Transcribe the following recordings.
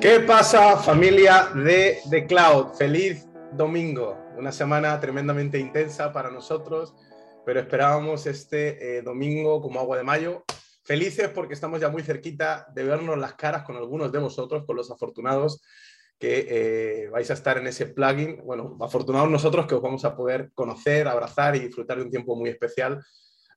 ¿Qué pasa familia de The Cloud? Feliz domingo, una semana tremendamente intensa para nosotros, pero esperábamos este eh, domingo como agua de mayo. Felices porque estamos ya muy cerquita de vernos las caras con algunos de vosotros, con los afortunados que eh, vais a estar en ese plugin. Bueno, afortunados nosotros que os vamos a poder conocer, abrazar y disfrutar de un tiempo muy especial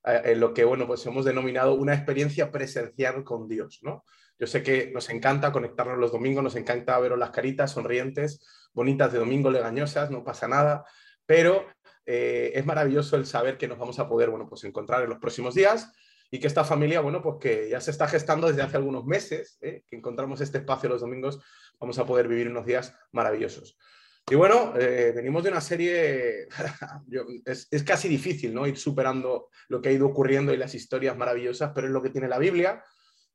eh, en lo que, bueno, pues hemos denominado una experiencia presencial con Dios, ¿no? Yo sé que nos encanta conectarnos los domingos, nos encanta veros las caritas sonrientes, bonitas de domingo, legañosas, no pasa nada, pero eh, es maravilloso el saber que nos vamos a poder, bueno, pues encontrar en los próximos días y que esta familia, bueno, pues que ya se está gestando desde hace algunos meses, ¿eh? que encontramos este espacio los domingos, vamos a poder vivir unos días maravillosos. Y bueno, eh, venimos de una serie, es, es, casi difícil, ¿no? Ir superando lo que ha ido ocurriendo y las historias maravillosas, pero es lo que tiene la Biblia,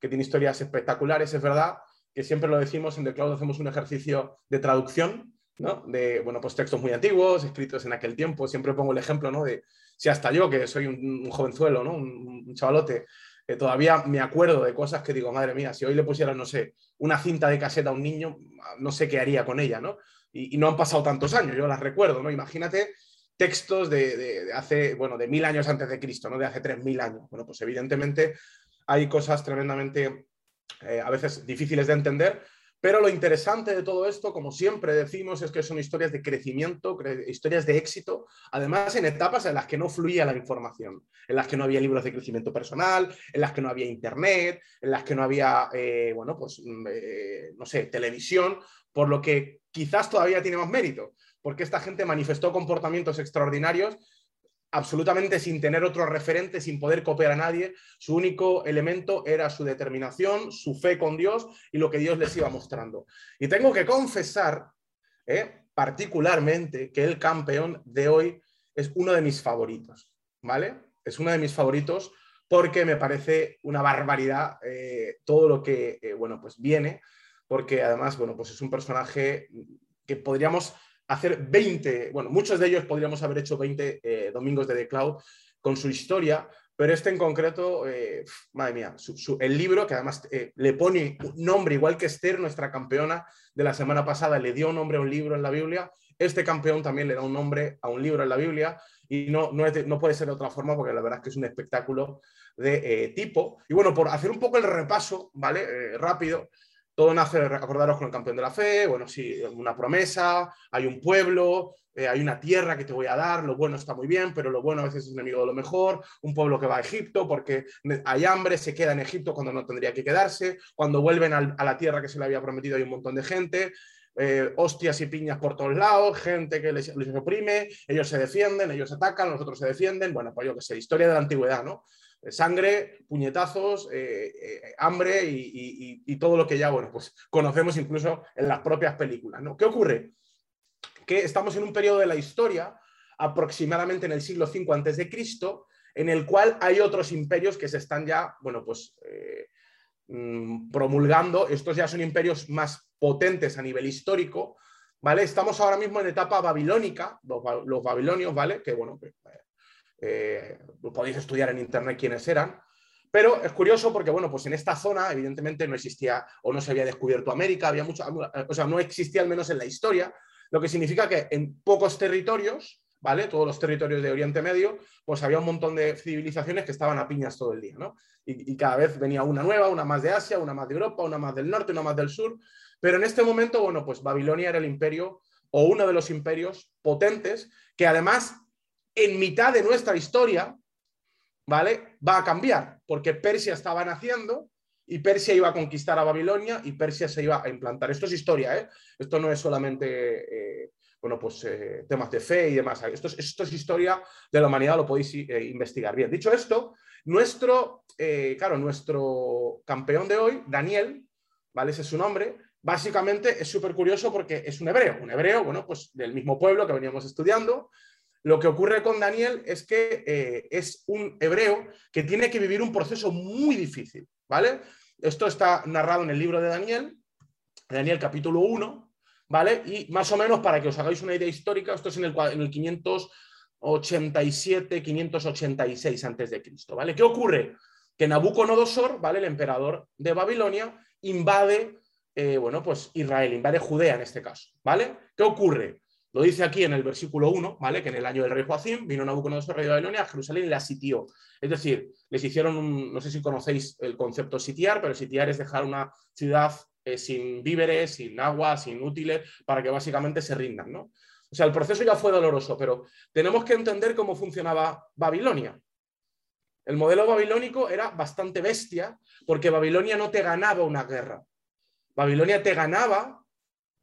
que tiene historias espectaculares, es verdad, que siempre lo decimos, en The Cloud hacemos un ejercicio de traducción, ¿no? De, bueno, pues textos muy antiguos, escritos en aquel tiempo, siempre pongo el ejemplo, ¿no? De si hasta yo, que soy un, jovenzuelo, ¿no? Un, chavalote, eh, todavía me acuerdo de cosas que digo, madre mía, si hoy le pusiera, no sé, una cinta de caseta a un niño, no sé qué haría con ella, ¿no? Y, no han pasado tantos años, yo las recuerdo, ¿no? Imagínate textos de, de, hace, bueno, de mil años antes de Cristo, ¿no? De hace tres mil años. Bueno, pues evidentemente hay cosas tremendamente eh, a veces difíciles de entender, pero lo interesante de todo esto, como siempre decimos, es que son historias de crecimiento, historias de éxito, además en etapas en las que no fluía la información, en las que no había libros de crecimiento personal, en las que no había internet, en las que no había, eh, bueno, pues, mm, eh, no sé, televisión, por lo que quizás todavía tiene más mérito, porque esta gente manifestó comportamientos extraordinarios absolutamente sin tener otro referente, sin poder copiar a nadie. Su único elemento era su determinación, su fe con Dios y lo que Dios les iba mostrando. Y tengo que confesar, eh, particularmente, que el campeón de hoy es uno de mis favoritos, ¿vale? Es uno de mis favoritos porque me parece una barbaridad eh, todo lo que, eh, bueno, pues viene, porque además, bueno, pues es un personaje que podríamos hacer 20, bueno, muchos de ellos podríamos haber hecho 20 eh, domingos de The Cloud con su historia, pero este en concreto, eh, madre mía, el libro, que además eh, le pone nombre, igual que Esther, nuestra campeona de la semana pasada, le dio un nombre a un libro en la Biblia, este campeón también le da un nombre a un libro en la Biblia y no, no, no puede ser de otra forma porque la verdad es que es un espectáculo de tipo. Y bueno, por hacer un poco el repaso, ¿vale? rápido, todo nace, acordaros con el campeón de la fe, bueno, sí, una promesa, hay un pueblo, eh, hay una tierra que te voy a dar, lo bueno está muy bien, pero lo bueno a veces es enemigo de lo mejor, un pueblo que va a Egipto porque hay hambre, se queda en Egipto cuando no tendría que quedarse, cuando vuelven a la tierra que se le había prometido hay un montón de gente, eh, hostias y piñas por todos lados, gente que les, les, oprime, ellos se defienden, ellos atacan, los otros se defienden, bueno, pues yo qué sé, historia de la antigüedad, ¿no? Eh, sangre, puñetazos, eh, eh, hambre y, todo lo que ya, bueno, pues conocemos incluso en las propias películas, ¿no? ¿Qué ocurre? Que estamos en un periodo de la historia, aproximadamente en el siglo V Cristo, en el cual hay otros imperios que se están ya, bueno, pues mm, promulgando. Estos ya son imperios más potentes a nivel histórico, ¿vale? Estamos ahora mismo en etapa babilónica, los, los babilonios, ¿vale? Que, bueno, eh, podéis estudiar en internet quiénes eran. Pero es curioso porque, bueno, pues en esta zona, evidentemente, no existía o no se había descubierto América, había mucho, o sea, no existía al menos en la historia, lo que significa que en pocos territorios, ¿vale? Todos los territorios de Oriente Medio, pues había un montón de civilizaciones que estaban a piñas todo el día, ¿no? Y, y cada vez venía una nueva, una más de Asia, una más de Europa, una más del norte, una más del sur. Pero en este momento, bueno, pues Babilonia era el imperio o uno de los imperios potentes que además en mitad de nuestra historia, ¿vale? Va a cambiar, porque Persia estaba naciendo y Persia iba a conquistar a Babilonia y Persia se iba a implantar. Esto es historia, ¿eh? Esto no es solamente, eh, bueno, pues eh, temas de fe y demás. Esto es, esto es, historia de la humanidad, lo podéis eh, investigar. Bien, dicho esto, nuestro, claro, nuestro campeón de hoy, Daniel, ¿vale? Ese es su nombre. Básicamente es súper curioso porque es un hebreo, un hebreo, bueno, pues del mismo pueblo que veníamos estudiando, lo que ocurre con Daniel es que eh, es un hebreo que tiene que vivir un proceso muy difícil, ¿vale? Esto está narrado en el libro de Daniel, Daniel capítulo 1, ¿vale? Y más o menos para que os hagáis una idea histórica, esto es en el, en el 587, 586 antes de Cristo, ¿vale? ¿Qué ocurre? Que Nabucodonosor, ¿vale? El emperador de Babilonia, invade eh, bueno, pues Israel invade Judea en este caso, ¿vale? ¿Qué ocurre? Lo dice aquí en el versículo 1, ¿vale? Que en el año del rey Joacim vino Nabucodonosor, rey de Babilonia, a Jerusalén y la sitió. Es decir, les hicieron un, no sé si conocéis el concepto sitiar, pero sitiar es dejar una ciudad eh, sin víveres, sin agua, sin útiles, para que básicamente se rindan, ¿no? O sea, el proceso ya fue doloroso, pero tenemos que entender cómo funcionaba Babilonia. El modelo babilónico era bastante bestia porque Babilonia no te ganaba una guerra. Babilonia te ganaba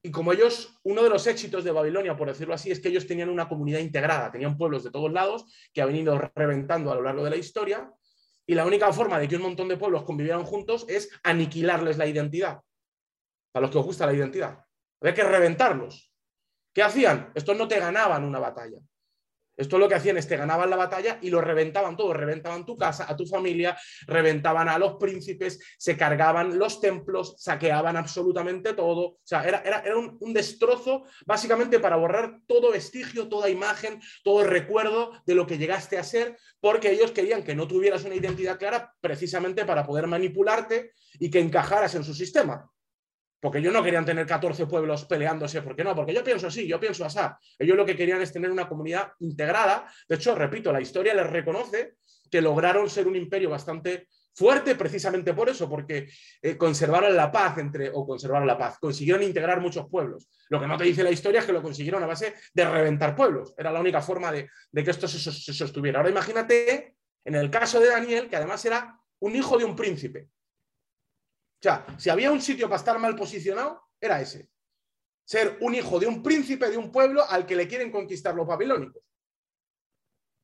y como ellos, uno de los éxitos de Babilonia, por decirlo así, es que ellos tenían una comunidad integrada, tenían pueblos de todos lados que han venido reventando a lo largo de la historia y la única forma de que un montón de pueblos convivieran juntos es aniquilarles la identidad. A los que os gusta la identidad. Había que reventarlos. ¿Qué hacían? Estos no te ganaban una batalla. Esto lo que hacían es te ganaban la batalla y lo reventaban todo, reventaban tu casa, a tu familia, reventaban a los príncipes, se cargaban los templos, saqueaban absolutamente todo. O sea, era, era, un, un, destrozo básicamente para borrar todo vestigio, toda imagen, todo recuerdo de lo que llegaste a ser, porque ellos querían que no tuvieras una identidad clara precisamente para poder manipularte y que encajaras en su sistema. Porque ellos no querían tener 14 pueblos peleándose, ¿por qué no? Porque yo pienso así, yo pienso así. Ellos lo que querían es tener una comunidad integrada. De hecho, repito, la historia les reconoce que lograron ser un imperio bastante fuerte precisamente por eso, porque eh, conservaron la paz entre, o conservaron la paz, consiguieron integrar muchos pueblos. Lo que no te dice la historia es que lo consiguieron a base de reventar pueblos. Era la única forma de, que esto se, se sostuviera. Ahora imagínate, en el caso de Daniel, que además era un hijo de un príncipe. O sea, si había un sitio para estar mal posicionado, era ese. Ser un hijo de un príncipe de un pueblo al que le quieren conquistar los babilónicos.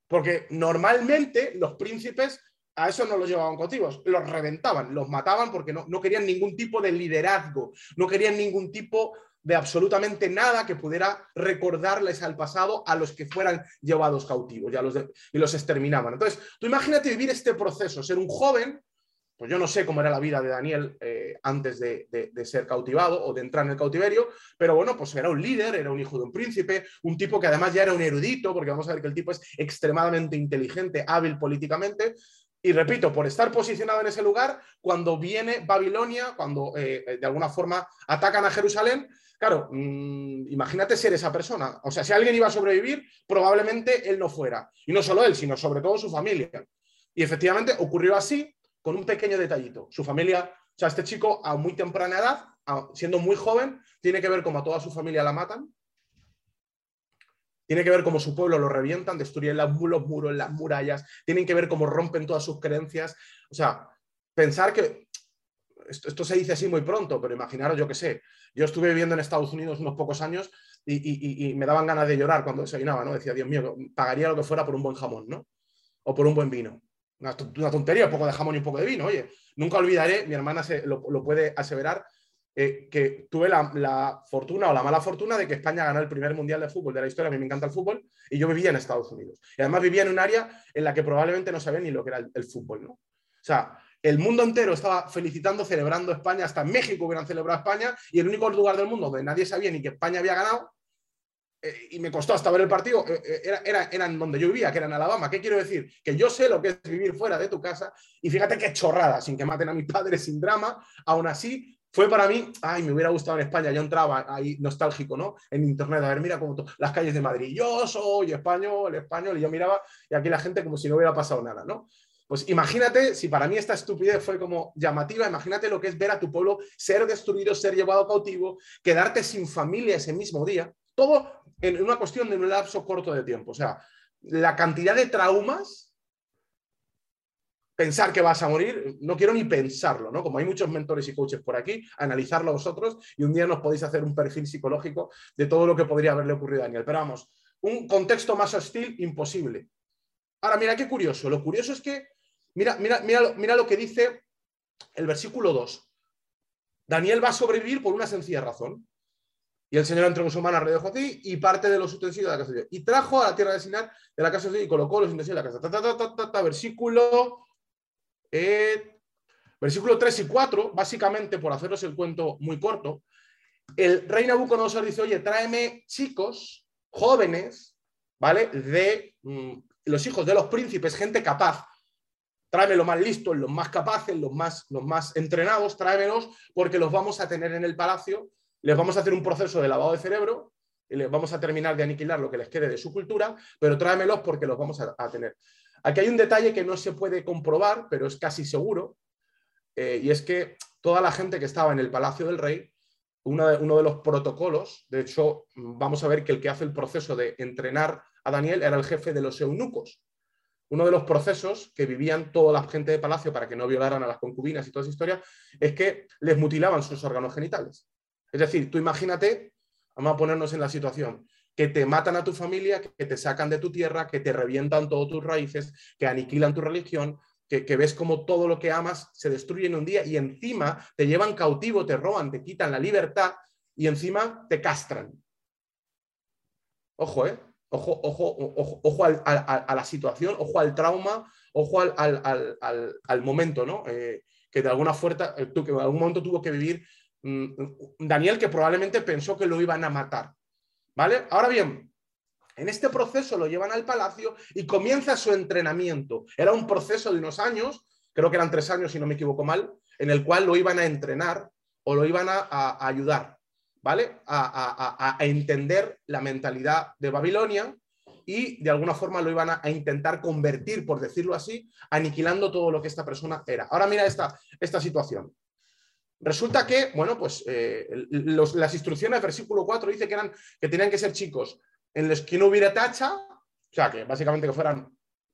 Porque normalmente los príncipes a eso no los llevaban cautivos, los reventaban, los mataban porque no, no, querían ningún tipo de liderazgo, no querían ningún tipo de absolutamente nada que pudiera recordarles al pasado a los que fueran llevados cautivos los y los exterminaban. Entonces, tú imagínate vivir este proceso, ser un joven pues yo no sé cómo era la vida de Daniel eh, antes de, ser cautivado o de entrar en el cautiverio, pero bueno, pues era un líder, era un hijo de un príncipe, un tipo que además ya era un erudito, porque vamos a ver que el tipo es extremadamente inteligente, hábil políticamente. Y repito, por estar posicionado en ese lugar, cuando viene Babilonia, cuando eh, de alguna forma atacan a Jerusalén, claro, mm, imagínate ser esa persona. O sea, si alguien iba a sobrevivir, probablemente él no fuera. Y no solo él, sino sobre todo su familia. Y efectivamente ocurrió así, con un pequeño detallito. Su familia, o sea, este chico a muy temprana edad, siendo muy joven, tiene que ver cómo a toda su familia la matan. Tiene que ver cómo su pueblo lo revientan, destruyen los muros, las murallas. Tienen que ver cómo rompen todas sus creencias. O sea, pensar que esto, se dice así muy pronto, pero imaginaros, yo qué sé, yo estuve viviendo en Estados Unidos unos pocos años y, y, me daban ganas de llorar cuando desayunaba, ¿no? Decía, Dios mío, pagaría lo que fuera por un buen jamón, ¿no? O por un buen vino. Una, tontería, un poco de jamón y un poco de vino. Oye, nunca olvidaré, mi hermana se, lo, puede aseverar, eh, que tuve la, fortuna o la mala fortuna de que España ganó el primer mundial de fútbol de la historia. A mí me encanta el fútbol y yo vivía en Estados Unidos. Y además vivía en un área en la que probablemente no sabía ni lo que era el, fútbol. ¿no? O sea, el mundo entero estaba felicitando, celebrando España, hasta en México hubieran celebrado España y el único lugar del mundo donde nadie sabía ni que España había ganado eh, y me costó hasta ver el partido, eh, eh, era, era, era, en donde yo vivía, que era en Alabama. ¿Qué quiero decir? Que yo sé lo que es vivir fuera de tu casa y fíjate qué chorrada, sin que maten a mis padres, sin drama, aún así fue para mí, ay, me hubiera gustado en España, yo entraba ahí nostálgico, ¿no? En internet, a ver, mira cómo las calles de Madrid, yo soy español, español, y yo miraba y aquí la gente como si no hubiera pasado nada, ¿no? Pues imagínate, si para mí esta estupidez fue como llamativa, imagínate lo que es ver a tu pueblo ser destruido, ser llevado cautivo, quedarte sin familia ese mismo día, todo en una cuestión de un lapso corto de tiempo. O sea, la cantidad de traumas, pensar que vas a morir, no quiero ni pensarlo, ¿no? Como hay muchos mentores y coaches por aquí, analizarlo vosotros y un día nos podéis hacer un perfil psicológico de todo lo que podría haberle ocurrido a Daniel. Pero vamos, un contexto más hostil, imposible. Ahora, mira qué curioso. Lo curioso es que, mira, mira, mira, mira lo que dice el versículo 2. Daniel va a sobrevivir por una sencilla razón. Y el Señor entregó su mano al rey de Joaquín y parte de los utensilios de la casa de Dios. Y trajo a la tierra de Sinar de la casa de Dios y colocó los utensilios de la casa. versículo, eh, versículo 3 y 4, básicamente por haceros el cuento muy corto, el rey Nabucodonosor dice, oye, tráeme chicos, jóvenes, ¿vale? De mm, los hijos de los príncipes, gente capaz, tráeme los más listos, los más capaces, los más, los más entrenados, tráemelos porque los vamos a tener en el palacio, les vamos a hacer un proceso de lavado de cerebro y les vamos a terminar de aniquilar lo que les quede de su cultura, pero tráemelos porque los vamos a, tener. Aquí hay un detalle que no se puede comprobar, pero es casi seguro, eh, y es que toda la gente que estaba en el Palacio del Rey, uno de, uno de los protocolos, de hecho, vamos a ver que el que hace el proceso de entrenar a Daniel era el jefe de los eunucos, uno de los procesos que vivían toda la gente de palacio para que no violaran a las concubinas y toda esa historia es que les mutilaban sus órganos genitales. Es decir, tú imagínate, vamos a ponernos en la situación, que te matan a tu familia, que te sacan de tu tierra, que te revientan todas tus raíces, que aniquilan tu religión, que, ves como todo lo que amas se destruye en un día y encima te llevan cautivo, te roban, te quitan la libertad y encima te castran. Ojo, ¿eh? Ojo, ojo, ojo, a la situación, ojo al trauma, ojo al, momento, ¿no? Eh, que de alguna fuerza, eh, que en algún momento tuvo que vivir Daniel, que probablemente pensó que lo iban a matar. ¿Vale? Ahora bien, en este proceso lo llevan al palacio y comienza su entrenamiento. Era un proceso de unos años, creo que eran tres años si no me equivoco mal, en el cual lo iban a entrenar o lo iban a ayudar. ¿vale? A, entender la mentalidad de Babilonia y de alguna forma lo iban a, intentar convertir, por decirlo así, aniquilando todo lo que esta persona era. Ahora mira esta, esta situación. Resulta que, bueno, pues eh, las instrucciones, versículo 4 dice que, eran, que tenían que ser chicos en los que no hubiera tacha, o sea, que básicamente que fueran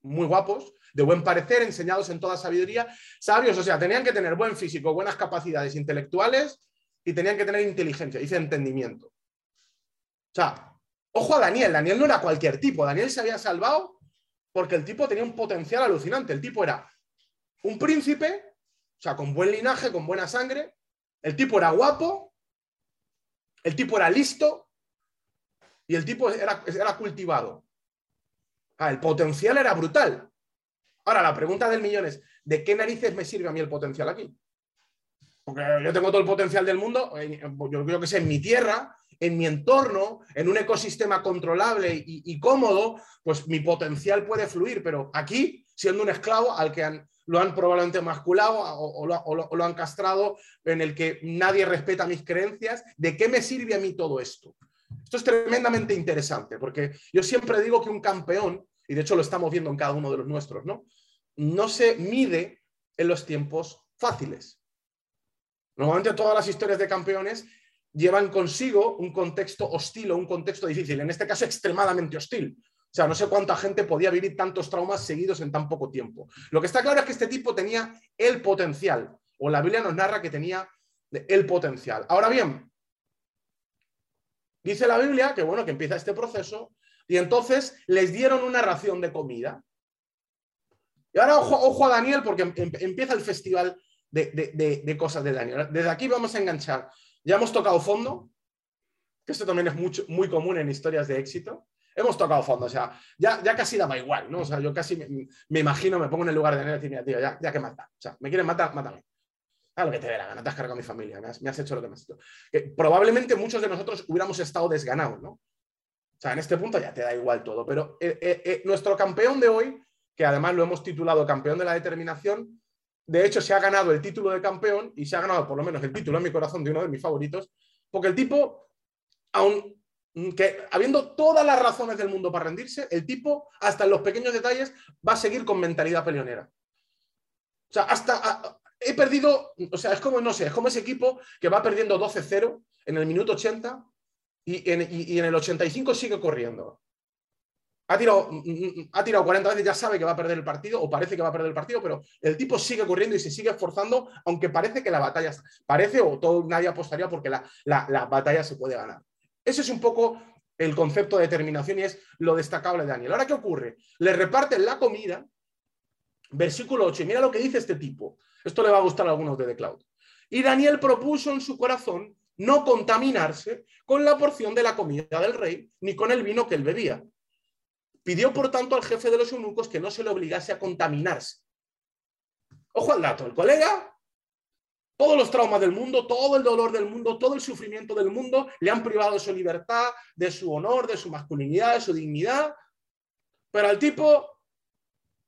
muy guapos, de buen parecer, enseñados en toda sabiduría, sabios, o sea, tenían que tener buen físico, buenas capacidades intelectuales y tenían que tener inteligencia, dice entendimiento. O sea, ojo a Daniel, Daniel no era cualquier tipo, Daniel se había salvado porque el tipo tenía un potencial alucinante, el tipo era un príncipe, o sea, con buen linaje, con buena sangre, el tipo era guapo, el tipo era listo y el tipo era, era cultivado. el potencial era brutal. Ahora, la pregunta del millón es, ¿de qué narices me sirve a mí el potencial aquí? porque yo tengo todo el potencial del mundo, yo creo que sé, en mi tierra, en mi entorno, en un ecosistema controlable y, cómodo, pues mi potencial puede fluir, pero aquí, siendo un esclavo al que lo han probablemente masculado o, lo, han castrado, en el que nadie respeta mis creencias, ¿de qué me sirve a mí todo esto? Esto es tremendamente interesante, porque yo siempre digo que un campeón, y de hecho lo estamos viendo en cada uno de los nuestros, ¿no? No se mide en los tiempos fáciles. Normalmente todas las historias de campeones llevan consigo un contexto hostil o un contexto difícil, en este caso extremadamente hostil. O sea, no sé cuánta gente podía vivir tantos traumas seguidos en tan poco tiempo. Lo que está claro es que este tipo tenía el potencial, o la Biblia nos narra que tenía el potencial. Ahora bien, dice la Biblia que bueno, que empieza este proceso y entonces les dieron una ración de comida. Y ahora ojo, a Daniel porque em, em, empieza el festival de, cosas de Daniel. Desde aquí vamos a enganchar. Ya hemos tocado fondo, que esto también es muy común en historias de éxito. Hemos tocado fondo, o sea, ya, ya casi daba igual, ¿no? O sea, yo casi me, imagino, me pongo en el lugar de Daniel y decir, mira, tío, ya, ya que mata. O sea, me quieren matar, mátame. A lo que te dé la gana, te has cargado a mi familia, me has, hecho lo que me has hecho. probablemente muchos de nosotros hubiéramos estado desganados, ¿no? O sea, en este punto ya te da igual todo, pero eh, eh, eh, nuestro campeón de hoy, que además lo hemos titulado campeón de la determinación, de hecho, se ha ganado el título de campeón y se ha ganado por lo menos el título en mi corazón de uno de mis favoritos, porque el tipo, aun que habiendo todas las razones del mundo para rendirse, el tipo, hasta en los pequeños detalles, va a seguir con mentalidad peleonera. O sea, hasta he perdido, o sea, es como, no sé, es como ese equipo que va perdiendo 12-0 en el minuto 80 y en, y el 85 sigue corriendo ha tirado, mm, mm, mm, ha tirado 40 veces, ya sabe que va a perder el partido o parece que va a perder el partido, pero el tipo sigue corriendo y se sigue esforzando, aunque parece que la batalla parece o todo nadie apostaría porque la, la, batalla se puede ganar. Ese es un poco el concepto de determinación y es lo destacable de Daniel. Ahora, ¿qué ocurre? Le reparten la comida, versículo 8, y mira lo que dice este tipo. Esto le va a gustar a algunos de The Cloud. Y Daniel propuso en su corazón no contaminarse con la porción de la comida del rey, ni con el vino que él bebía Pidió, por tanto, al jefe de los eunucos que no se le obligase a contaminarse. Ojo al dato, el colega, todos los traumas del mundo, todo el dolor del mundo, todo el sufrimiento del mundo, le han privado de su libertad, de su honor, de su masculinidad, de su dignidad. Pero al tipo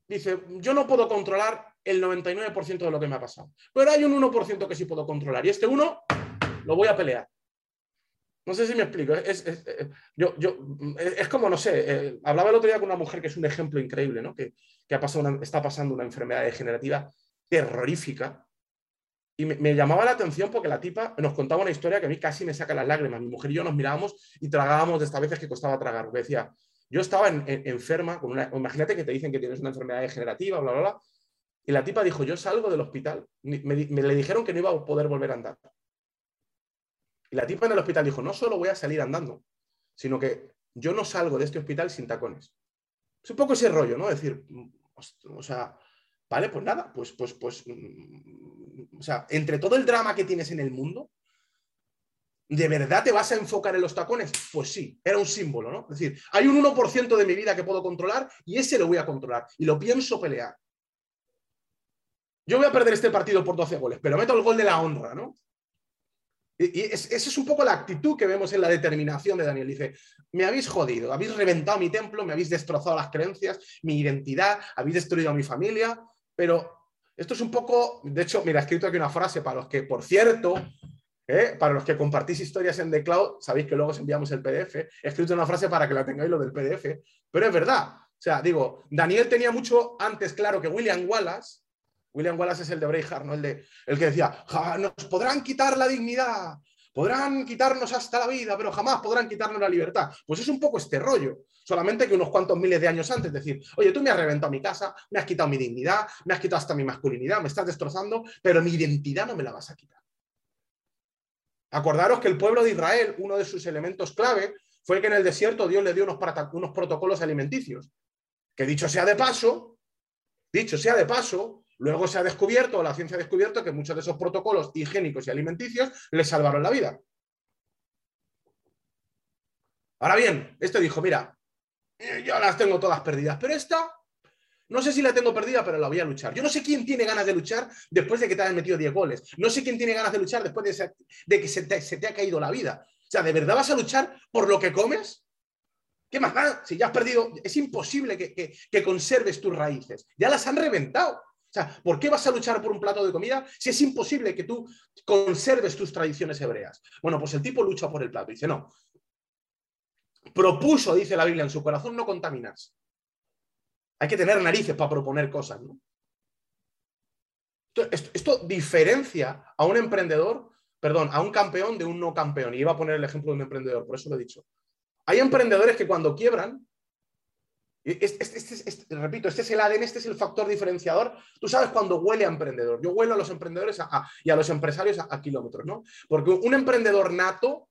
dice, yo no puedo controlar el 99% de lo que me ha pasado. Pero hay un 1% que sí puedo controlar y este 1 lo voy a pelear. No sé si me explico. Es, yo, yo, es como, no sé, eh, hablaba el otro día con una mujer que es un ejemplo increíble, ¿no? que, que ha pasado está pasando una enfermedad degenerativa terrorífica. Y me, llamaba la atención porque la tipa nos contaba una historia que a mí casi me saca las lágrimas. Mi mujer y yo nos mirábamos y tragábamos de estas veces que costaba tragar. Me decía, yo estaba enferma, con una, imagínate que te dicen que tienes una enfermedad degenerativa, bla, bla, bla. Y la tipa dijo, yo salgo del hospital, me, me le dijeron que no iba a poder volver a andar. Y la tipa en el hospital dijo, no solo voy a salir andando, sino que yo no salgo de este hospital sin tacones. Es un poco ese rollo, ¿no? Es decir, o sea, vale, pues nada, pues, pues, pues, mm, o sea, entre todo el drama que tienes en el mundo, ¿de verdad te vas a enfocar en los tacones? Pues sí, era un símbolo, ¿no? Es decir, hay un 1% de mi vida que puedo controlar y ese lo voy a controlar y lo pienso pelear. Yo voy a perder este partido por 12 goles, pero meto el gol de la honra, ¿no? Y, esa es un poco la actitud que vemos en la determinación de Daniel. Dice, me habéis jodido, habéis reventado mi templo, me habéis destrozado las creencias, mi identidad, habéis destruido a mi familia, pero esto es un poco, de hecho, mira, he escrito aquí una frase para los que, por cierto, ¿eh? para los que compartís historias en The Cloud, sabéis que luego os enviamos el PDF, he escrito una frase para que la tengáis lo del PDF, pero es verdad. O sea, digo, Daniel tenía mucho antes claro que William Wallace, William Wallace es el de Braveheart, ¿no? El, de, el que decía, nos podrán quitar la dignidad, podrán quitarnos hasta la vida, pero jamás podrán quitarnos la libertad. Pues es un poco este rollo, solamente que unos cuantos miles de años antes, decir, oye, tú me has reventado mi casa, me has quitado mi dignidad, me has quitado hasta mi masculinidad, me estás destrozando, pero mi identidad no me la vas a quitar. Acordaros que el pueblo de Israel, uno de sus elementos clave, fue que en el desierto Dios le dio unos, unos protocolos alimenticios. Que dicho sea de paso, dicho sea de paso, Luego se ha descubierto, la ciencia ha descubierto, que muchos de esos protocolos higiénicos y alimenticios les salvaron la vida. Ahora bien, este dijo, mira, yo las tengo todas perdidas, pero esta, no sé si la tengo perdida, pero la voy a luchar. Yo no sé quién tiene ganas de luchar después de que te hayas metido 10 goles. No sé quién tiene ganas de luchar después de, que se te, ha caído la vida. O sea, ¿de verdad vas a luchar por lo que comes? ¿Qué más da? Si ya has perdido, es imposible que conserves tus raíces. Ya las han reventado. O sea, ¿por qué vas a luchar por un plato de comida si es imposible que tú conserves tus tradiciones hebreas? Bueno, pues el tipo lucha por el plato. Dice, no. Propuso, dice la Biblia, en su corazón no contaminarse. Hay que tener narices para proponer cosas, ¿no? Esto, diferencia a un emprendedor, perdón, a un campeón de un no campeón. Y iba a poner el ejemplo de un emprendedor, por eso lo he dicho. Hay emprendedores que cuando quiebran repito, este es el ADN, este es el factor diferenciador. Tú sabes cuando huele a emprendedor. Yo huelo a los emprendedores y a los empresarios a, kilómetros, ¿no? Porque un emprendedor nato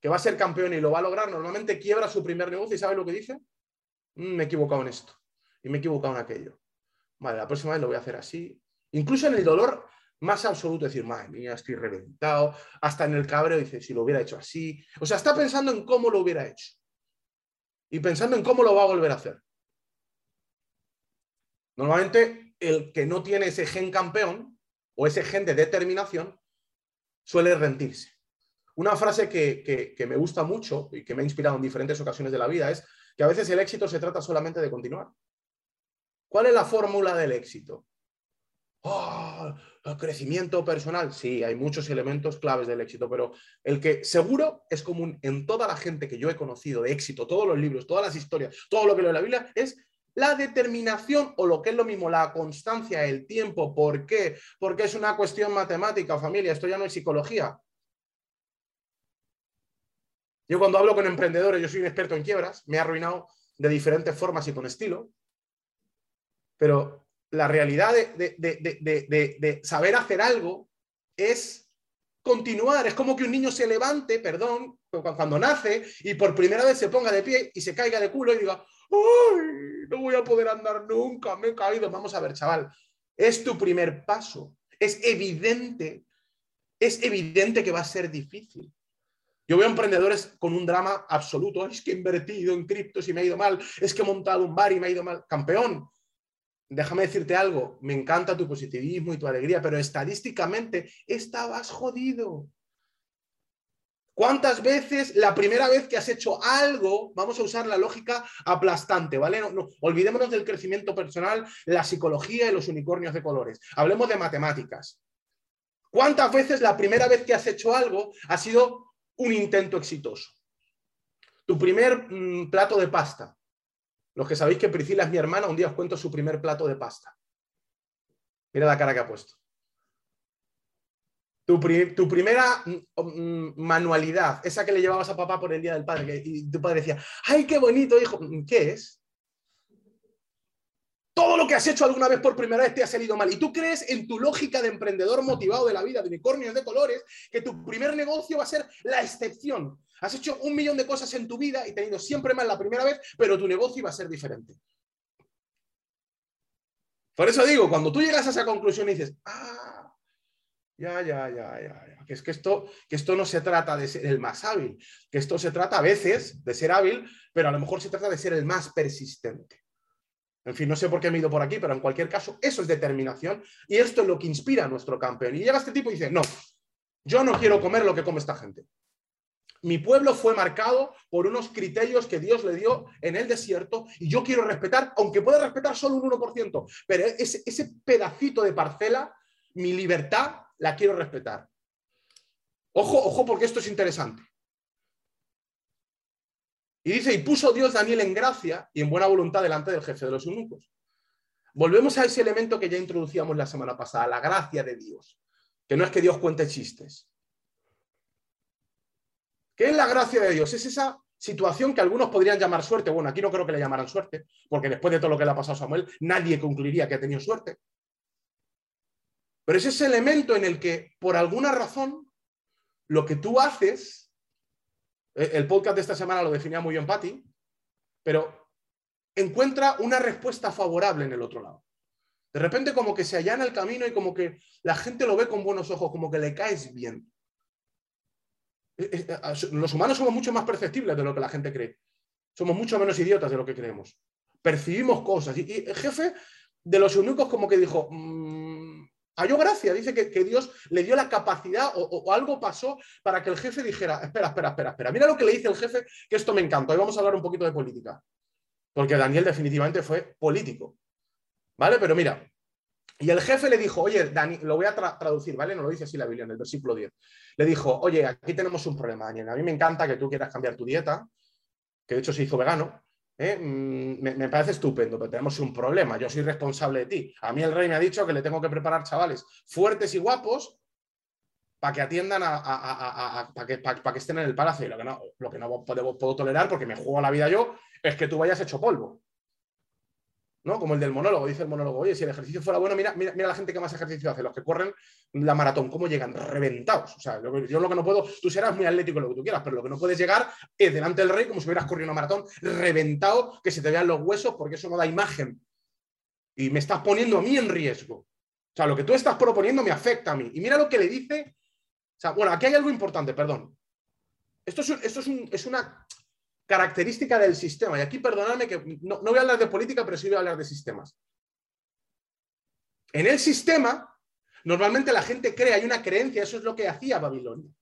que va a ser campeón y lo va a lograr, normalmente quiebra su primer negocio y ¿sabe lo que dice? Mm, me he equivocado en esto y me he equivocado en aquello. Vale, la próxima vez lo voy a hacer así. Incluso en el dolor más absoluto, decir, madre mía, estoy reventado. Hasta en el cabreo dice, si lo hubiera hecho así. O sea, está pensando en cómo lo hubiera hecho y pensando en cómo lo va a volver a hacer. Normalmente el que no tiene ese gen campeón o ese gen de determinación suele rendirse. Una frase que, me gusta mucho y que me ha inspirado en diferentes ocasiones de la vida es que a veces el éxito se trata solamente de continuar. ¿Cuál es la fórmula del éxito? ¡Oh! crecimiento personal. Sí, hay muchos elementos claves del éxito, pero el que seguro es común en toda la gente que yo he conocido de éxito, todos los libros, todas las historias, todo lo que leo en la Biblia, es la determinación o lo que es lo mismo, la constancia, el tiempo. ¿Por qué? Porque es una cuestión matemática, familia. Esto ya no es psicología. Yo cuando hablo con emprendedores, yo soy un experto en quiebras, me he arruinado de diferentes formas y con estilo, pero la realidad de, saber hacer algo es continuar. Es como que un niño se levante, perdón, cuando nace y por primera vez se ponga de pie y se caiga de culo y diga, ¡ay! No voy a poder andar nunca, me he caído. Vamos a ver, chaval, es tu primer paso. Es evidente, es evidente que va a ser difícil. Yo veo emprendedores con un drama absoluto. Es que he invertido en criptos y me ha ido mal. Es que he montado un bar y me ha ido mal. Campeón, déjame decirte algo, me encanta tu positivismo y tu alegría, pero estadísticamente estabas jodido. ¿Cuántas veces la primera vez que has hecho algo, vamos a usar la lógica aplastante, ¿vale? No, olvidémonos del crecimiento personal, la psicología y los unicornios de colores. Hablemos de matemáticas. ¿Cuántas veces la primera vez que has hecho algo ha sido un intento exitoso? Tu primer mm, plato de pasta. Los que sabéis que Priscila es mi hermana, un día os cuento su primer plato de pasta. Mira la cara que ha puesto. Tu, primera mm, mm, manualidad, esa que le llevabas a papá por el Día del Padre, y tu padre decía, ¡ay, qué bonito, hijo! ¿Qué es? Todo lo que has hecho alguna vez por primera vez te ha salido mal. Y tú crees en tu lógica de emprendedor motivado de la vida, de unicornios de colores, que tu primer negocio va a ser la excepción. Has hecho un millón de cosas en tu vida y te ha ido siempre mal la primera vez, pero tu negocio va a ser diferente. Por eso digo, cuando tú llegas a esa conclusión y dices, ah, ya, ya, ya, ya, Que es que esto, que esto no se trata de ser el más hábil, que esto se trata a veces de ser hábil, pero a lo mejor se trata de ser el más persistente. En fin, no sé por qué me he ido por aquí, pero en cualquier caso, eso es determinación y esto es lo que inspira a nuestro campeón. Y llega este tipo y dice, no, yo no quiero comer lo que come esta gente. Mi pueblo fue marcado por unos criterios que Dios le dio en el desierto y yo quiero respetar, aunque pueda respetar solo un 1%, pero ese, ese pedacito de parcela, mi libertad la quiero respetar. Ojo, ojo, porque esto es interesante. Y dice, y puso Dios Daniel en gracia y en buena voluntad delante del jefe de los eunucos. Volvemos a ese elemento que ya introducíamos la semana pasada, la gracia de Dios, que no es que Dios cuente chistes. ¿Qué es la gracia de Dios? Es esa situación que algunos podrían llamar suerte. Bueno, aquí no creo que le llamaran suerte, porque después de todo lo que le ha pasado a Samuel, nadie concluiría que ha tenido suerte. Pero es ese elemento en el que, por alguna razón, lo que tú haces, el podcast de esta semana lo definía muy bien Patti, pero encuentra una respuesta favorable en el otro lado. De repente como que se allana el camino y como que la gente lo ve con buenos ojos, como que le caes bien. Eh, eh, los humanos somos mucho más perceptibles de lo que la gente cree. Somos mucho menos idiotas de lo que creemos. Percibimos cosas. Y, el jefe de los únicos como que dijo, mm, Halló gracia, dice que, Dios le dio la capacidad o, algo pasó para que el jefe dijera, espera, espera, espera, espera, mira lo que le dice el jefe, que esto me encanta, hoy vamos a hablar un poquito de política, porque Daniel definitivamente fue político, ¿vale? Pero mira, y el jefe le dijo, oye, Dani, lo voy a traducir, ¿vale? No lo dice así la Biblia en el versículo 10. Le dijo, oye, aquí tenemos un problema, Daniel, a mí me encanta que tú quieras cambiar tu dieta, que de hecho se hizo vegano, ¿eh? Mm, me, parece estupendo, pero tenemos un problema. Yo soy responsable de ti. A mí el rey me ha dicho que le tengo que preparar chavales fuertes y guapos para que atiendan a, para, que, estén en el palacio. Y lo que no, lo que no puedo, puedo tolerar, porque me juego la vida yo, es que tú vayas hecho polvo. Como el del monólogo, dice el monólogo, oye, si el ejercicio fuera bueno, mira, mira, mira la gente que más ejercicio hace, los que corren la maratón, cómo llegan reventados. O sea, yo, lo que no puedo, tú serás muy atlético lo que tú quieras, pero lo que no puedes llegar es delante del rey como si hubieras corrido una maratón reventado, que se te vean los huesos, porque eso no da imagen. Y me estás poniendo a mí en riesgo. O sea, lo que tú estás proponiendo me afecta a mí. Y mira lo que le dice. O sea, bueno, aquí hay algo importante, perdón. Esto es, esto es, es una característica del sistema. Y aquí perdonadme que no, voy a hablar de política, pero sí voy a hablar de sistemas. En el sistema, normalmente la gente cree, hay una creencia, eso es lo que hacía Babilonia.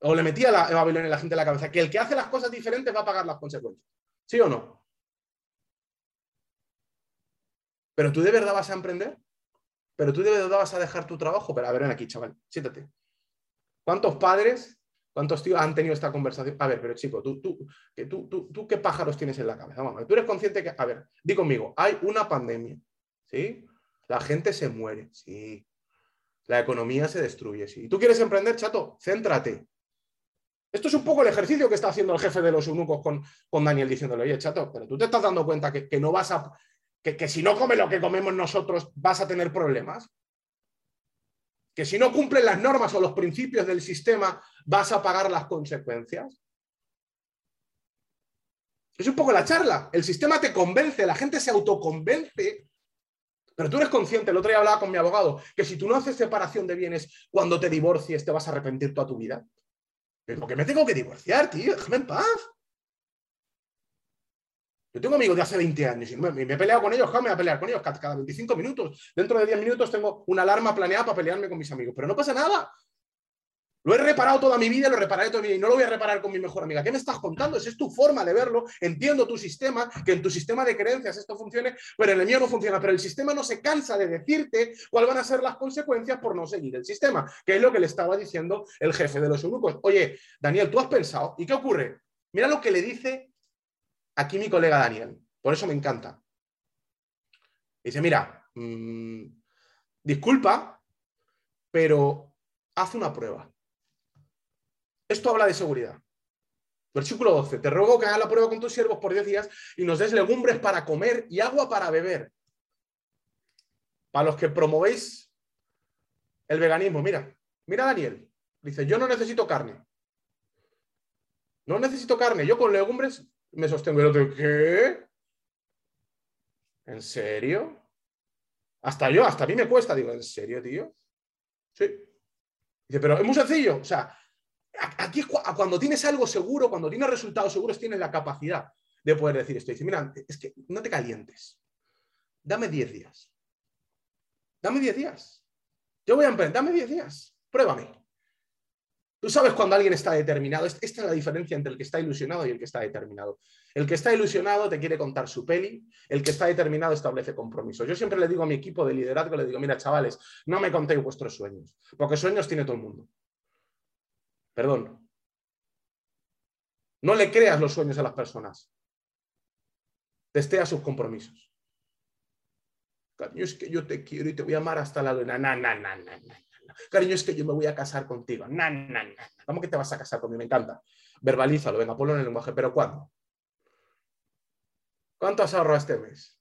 O le metía a, Babilonia la gente en la cabeza, que el que hace las cosas diferentes va a pagar las consecuencias. ¿Sí o no? Pero tú de verdad vas a emprender. Pero tú de verdad vas a dejar tu trabajo. Pero a ver, ven aquí, chaval, siéntate. ¿Cuántos padres ¿Cuántos tíos han tenido esta conversación? A ver, pero chico, tú, tú, tú, tú, qué pájaros tienes en la cabeza? Vamos, tú eres consciente que, a ver, di conmigo, hay una pandemia, ¿sí? La gente se muere, sí. La economía se destruye, sí. ¿Y tú quieres emprender, chato? Céntrate. Esto es un poco el ejercicio que está haciendo el jefe de los eunucos con, con Daniel, diciéndole, oye, chato, pero tú te estás dando cuenta que, no vas a... Que, que si no comes lo que comemos nosotros, vas a tener problemas que si no cumplen las normas o los principios del sistema, vas a pagar las consecuencias. Es un poco la charla. El sistema te convence, la gente se autoconvence, pero tú eres consciente, el otro día hablaba con mi abogado, que si tú no haces separación de bienes cuando te divorcies, te vas a arrepentir toda tu vida. ¿Pero qué me tengo que divorciar, tío? Déjame en paz. Yo tengo amigos de hace 20 años y me, he peleado con ellos, ¿cómo me voy a pelear con ellos? Cada, 25 minutos. Dentro de 10 minutos tengo una alarma planeada para pelearme con mis amigos, pero no pasa nada. Lo he reparado toda mi vida, lo repararé toda mi vida y no lo voy a reparar con mi mejor amiga. ¿Qué me estás contando? Esa es tu forma de verlo. Entiendo tu sistema, que en tu sistema de creencias esto funcione, pero en el mío no funciona. Pero el sistema no se cansa de decirte cuáles van a ser las consecuencias por no seguir el sistema, que es lo que le estaba diciendo el jefe de los eunucos. Oye, Daniel, ¿tú has pensado? ¿Y qué ocurre? Mira lo que le dice aquí mi colega Daniel. Por eso me encanta. Dice, mira, mmm, disculpa, pero haz una prueba. Esto habla de seguridad. Versículo 12. Te ruego que hagas la prueba con tus siervos por 10 días y nos des legumbres para comer y agua para beber. Para los que promovéis el veganismo, mira, mira Daniel. Dice, yo no necesito carne. No necesito carne. Yo con legumbres me sostengo. El otro, ¿qué? ¿En serio? Hasta yo, hasta a mí me cuesta. Digo, ¿en serio, tío? Sí. Dice, pero es muy sencillo. O sea, aquí cuando tienes algo seguro, cuando tienes resultados seguros, tienes la capacidad de poder decir esto. Dice, mira, es que no te calientes. Dame 10 días. Dame 10 días. Yo voy a emprender. Dame 10 días. Pruébame. Tú sabes cuando alguien está determinado. Esta es la diferencia entre el que está ilusionado y el que está determinado. El que está ilusionado te quiere contar su peli, el que está determinado establece compromisos. Yo siempre le digo a mi equipo de liderazgo, le digo, mira, chavales, no me contéis vuestros sueños, porque sueños tiene todo el mundo. Perdón. No le creas los sueños a las personas. Testea sus compromisos. Cariño, es que yo te quiero y te voy a amar hasta la luna. Na, na, na, na, na. Cariño, es que yo me voy a casar contigo. Na, na, na. ¿Cómo que te vas a casar conmigo? Me encanta. Verbalízalo, venga, ponlo en el lenguaje. ¿Pero cuándo? ¿Cuánto has ahorrado este mes?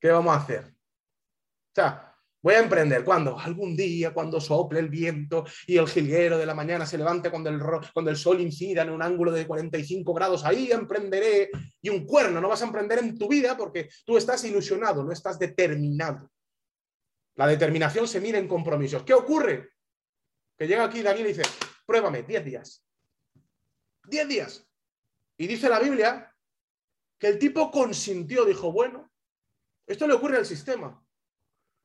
¿Qué vamos a hacer? O sea, voy a emprender. ¿Cuándo? Algún día, cuando sople el viento y el jilguero de la mañana se levante cuando el, cuando el sol incida en un ángulo de 45 grados, ahí emprenderé. Y un cuerno, no vas a emprender en tu vida porque tú estás ilusionado, no estás determinado. La determinación se mira en compromisos. ¿Qué ocurre? Que llega aquí Daniel y dice, pruébame, 10 días. 10 días. Y dice la Biblia que el tipo consintió, dijo, bueno, esto le ocurre al sistema.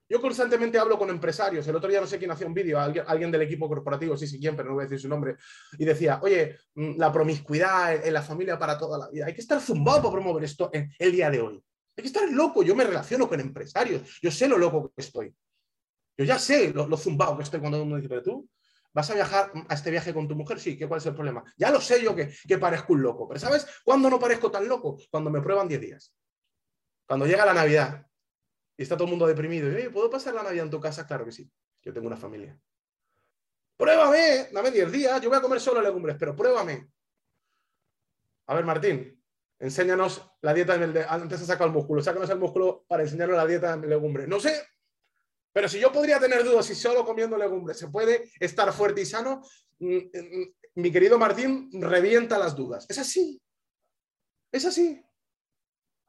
Yo constantemente hablo con empresarios. El otro día no sé quién hacía un vídeo, alguien, del equipo corporativo, sí, sí, quién, pero no voy a decir su nombre. Y decía, oye, mm, la promiscuidad en la familia para toda la vida. Hay que estar zumbado para promover esto en el día de hoy. Hay que estar loco. Yo me relaciono con empresarios. Yo sé lo loco que estoy. Yo ya sé lo, zumbado que estoy cuando uno dice, pero tú vas a viajar a este viaje con tu mujer, sí, ¿qué, ¿cuál es el problema? Ya lo sé yo que, que parezco un loco, pero ¿sabes cuándo no parezco tan loco? Cuando me prueban 10 días. Cuando llega la Navidad y está todo el mundo deprimido ¿puedo pasar la Navidad en tu casa? Claro que sí, yo tengo una familia. Pruébame, dame 10 días, yo voy a comer solo legumbres, pero pruébame. A ver, Martín, enséñanos la dieta de, antes de sacar el músculo, sácanos el músculo para enseñarnos la dieta de legumbres. No sé, pero si yo podría tener dudas si solo comiendo legumbres se puede estar fuerte y sano, mm, mm, mi querido Martín revienta las dudas. Es así. Es así.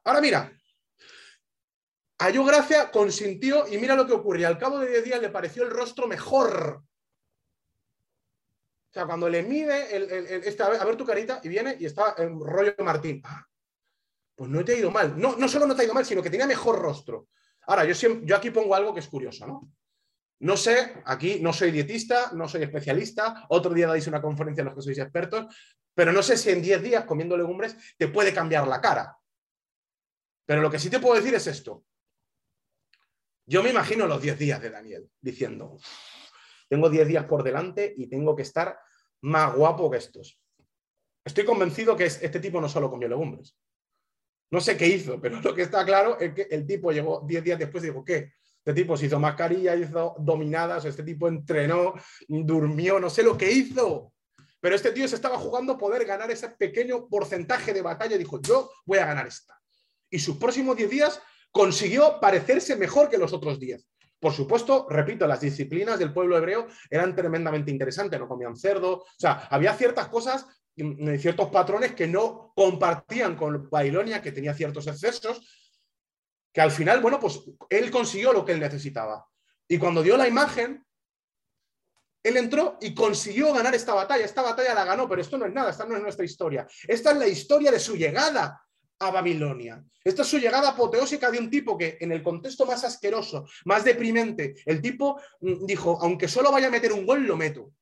Ahora mira, a yo gracia consintió y mira lo que ocurrió. Al cabo de 10 días le pareció el rostro mejor. O sea, cuando le mide el, este, a, ver, tu carita y viene y está en rollo Martín. Ah, pues no te ha ido mal. No, no solo no te ha ido mal, sino que tenía mejor rostro. Ahora, yo, yo aquí pongo algo que es curioso, ¿no? No sé, aquí no soy dietista, no soy especialista, otro día dais una conferencia en los que sois expertos, pero no sé si en 10 días comiendo legumbres te puede cambiar la cara. Pero lo que sí te puedo decir es esto. Yo me imagino los 10 días de Daniel diciendo, tengo 10 días por delante y tengo que estar más guapo que estos. Estoy convencido que este tipo no solo comió legumbres. No sé qué hizo, pero lo que está claro es que el tipo llegó 10 días después y dijo, ¿qué? Este tipo se hizo mascarilla, hizo dominadas, este tipo entrenó, durmió, no sé lo que hizo. Pero este tío se estaba jugando poder ganar ese pequeño porcentaje de batalla y dijo, yo voy a ganar esta. Y sus próximos 10 días consiguió parecerse mejor que los otros 10. Por supuesto, repito, las disciplinas del pueblo hebreo eran tremendamente interesantes, no comían cerdo, o sea, había ciertas cosas ciertos patrones que no compartían con Babilonia, que tenía ciertos excesos, que al final, bueno, pues él consiguió lo que él necesitaba. Y cuando dio la imagen, él entró y consiguió ganar esta batalla. Esta batalla la ganó, pero esto no es nada, esta no es nuestra historia. Esta es la historia de su llegada a Babilonia. Esta es su llegada apoteósica de un tipo que en el contexto más asqueroso, más deprimente, el tipo mm, dijo, aunque solo vaya a meter un gol, lo meto.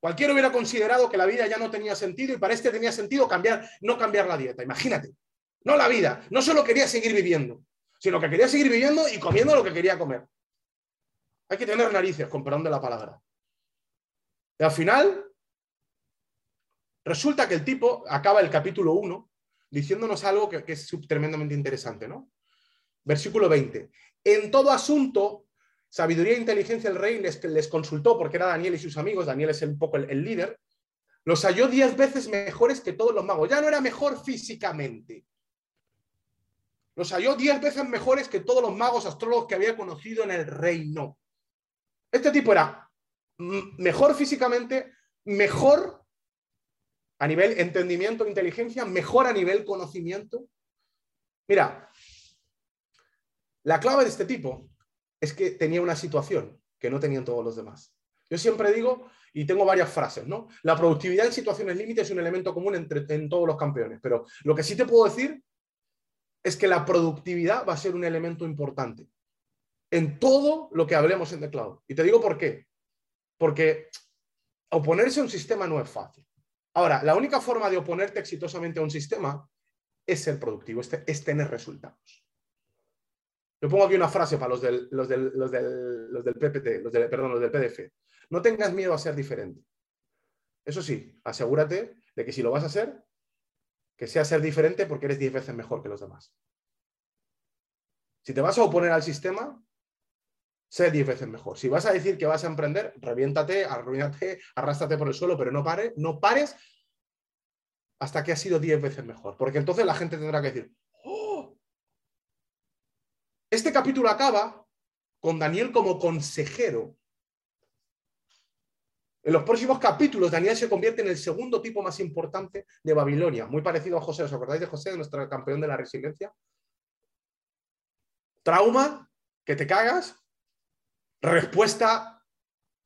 Cualquiera hubiera considerado que la vida ya no tenía sentido y para este tenía sentido cambiar, no cambiar la dieta. Imagínate, no la vida, no solo quería seguir viviendo, sino que quería seguir viviendo y comiendo lo que quería comer. Hay que tener narices, con perdón de la palabra. Y al final, resulta que el tipo acaba el capítulo 1 diciéndonos algo que, es tremendamente interesante, ¿no? Versículo 20. En todo asunto, sabiduría e inteligencia el rey les, les, consultó, porque era Daniel y sus amigos, Daniel es un poco el, el líder, los halló diez veces mejores que todos los magos. Ya no era mejor físicamente. Los halló diez veces mejores que todos los magos astrólogos que había conocido en el reino. Este tipo era mejor físicamente, mejor a nivel entendimiento, inteligencia, mejor a nivel conocimiento. Mira, la clave de este tipo es que tenía una situación que no tenían todos los demás. Yo siempre digo, y tengo varias frases, ¿no? La productividad en situaciones límites es un elemento común entre, en todos los campeones, pero lo que sí te puedo decir es que la productividad va a ser un elemento importante en todo lo que hablemos en The Cloud. Y te digo por qué. Porque oponerse a un sistema no es fácil. Ahora, la única forma de oponerte exitosamente a un sistema es ser productivo, es, tener resultados. Yo pongo aquí una frase para los del, los del, los del, PPT, los del, perdón, los del PDF. No tengas miedo a ser diferente. Eso sí, asegúrate de que si lo vas a hacer, que sea ser diferente porque eres 10 veces mejor que los demás. Si te vas a oponer al sistema, sé 10 veces mejor. Si vas a decir que vas a emprender, reviéntate, arruínate, arrástrate por el suelo, pero no, pare, no pares hasta que has sido 10 veces mejor. Porque entonces la gente tendrá que decir, ¡Oh! Este capítulo acaba con Daniel como consejero. En los próximos capítulos, Daniel se convierte en el segundo tipo más importante de Babilonia, muy parecido a José. ¿Os acordáis de José, nuestro campeón de la resiliencia? Trauma, que te cagas, respuesta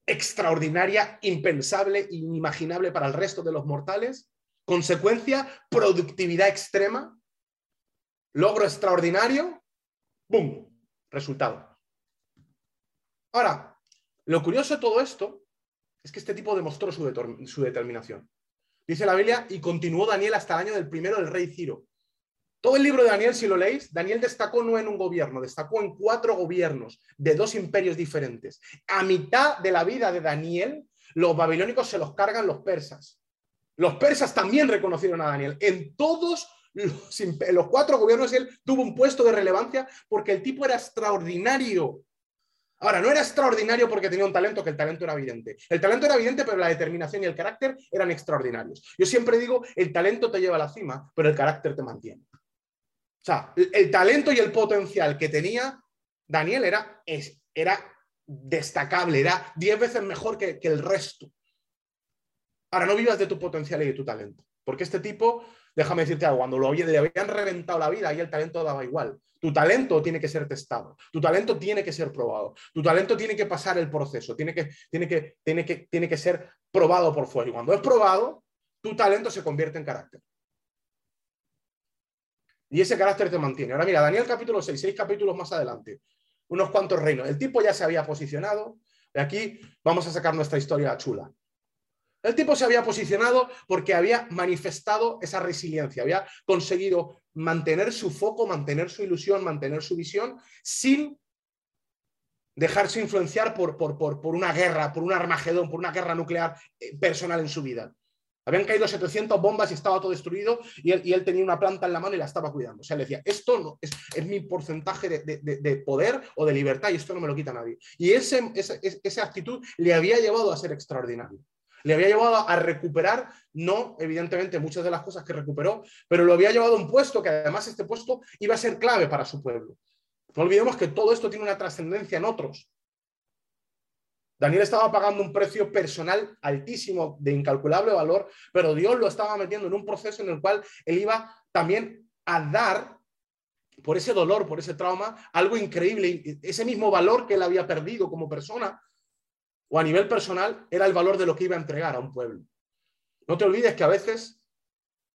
extraordinaria, impensable, inimaginable para el resto de los mortales. Consecuencia, productividad extrema, logro extraordinario, ¡boom! Resultado. Ahora, lo curioso de todo esto es que este tipo demostró su, su determinación. Dice la Biblia, y continuó Daniel hasta el año del primero del rey Ciro. Todo el libro de Daniel, si lo leéis, Daniel destacó no en un gobierno, destacó en cuatro gobiernos de dos imperios diferentes. A mitad de la vida de Daniel, los babilónicos se los cargan los persas. Los persas también reconocieron a Daniel. En todos los, los cuatro gobiernos él tuvo un puesto de relevancia porque el tipo era extraordinario. Ahora, no era extraordinario porque tenía un talento, que el talento era evidente. El talento era evidente, pero la determinación y el carácter eran extraordinarios. Yo siempre digo, el talento te lleva a la cima, pero el carácter te mantiene. O sea, el talento y el potencial que tenía Daniel era, era destacable, era diez veces mejor que, el resto. Ahora, no vivas de tu potencial y de tu talento, porque este tipo, déjame decirte algo, cuando lo, le habían reventado la vida, ahí el talento daba igual. Tu talento tiene que ser testado, tu talento tiene que ser probado, tu talento tiene que pasar el proceso, tiene que, tiene que, tiene que, tiene que ser probado por fuera. Y cuando es probado, tu talento se convierte en carácter. Y ese carácter te mantiene. Ahora mira, Daniel capítulo 6, seis capítulos más adelante, unos cuantos reinos. El tipo ya se había posicionado. De aquí vamos a sacar nuestra historia chula. El tipo se había posicionado porque había manifestado esa resiliencia, había conseguido mantener su foco, mantener su ilusión, mantener su visión sin dejarse influenciar por, por, por una guerra, por un armagedón, por una guerra nuclear eh, personal en su vida. Habían caído 700 bombas y estaba todo destruido y él, tenía una planta en la mano y la estaba cuidando. O sea, le decía, esto no, es, mi porcentaje de, poder o de libertad y esto no me lo quita nadie. Y ese, esa actitud le había llevado a ser extraordinario. Le había llevado a recuperar, no evidentemente muchas de las cosas que recuperó, pero lo había llevado a un puesto que además este puesto iba a ser clave para su pueblo. No olvidemos que todo esto tiene una trascendencia en otros. Daniel estaba pagando un precio personal altísimo, de incalculable valor, pero Dios lo estaba metiendo en un proceso en el cual él iba también a dar, por ese dolor, por ese trauma, algo increíble. Ese mismo valor que él había perdido como persona, o a nivel personal, era el valor de lo que iba a entregar a un pueblo. No te olvides que a veces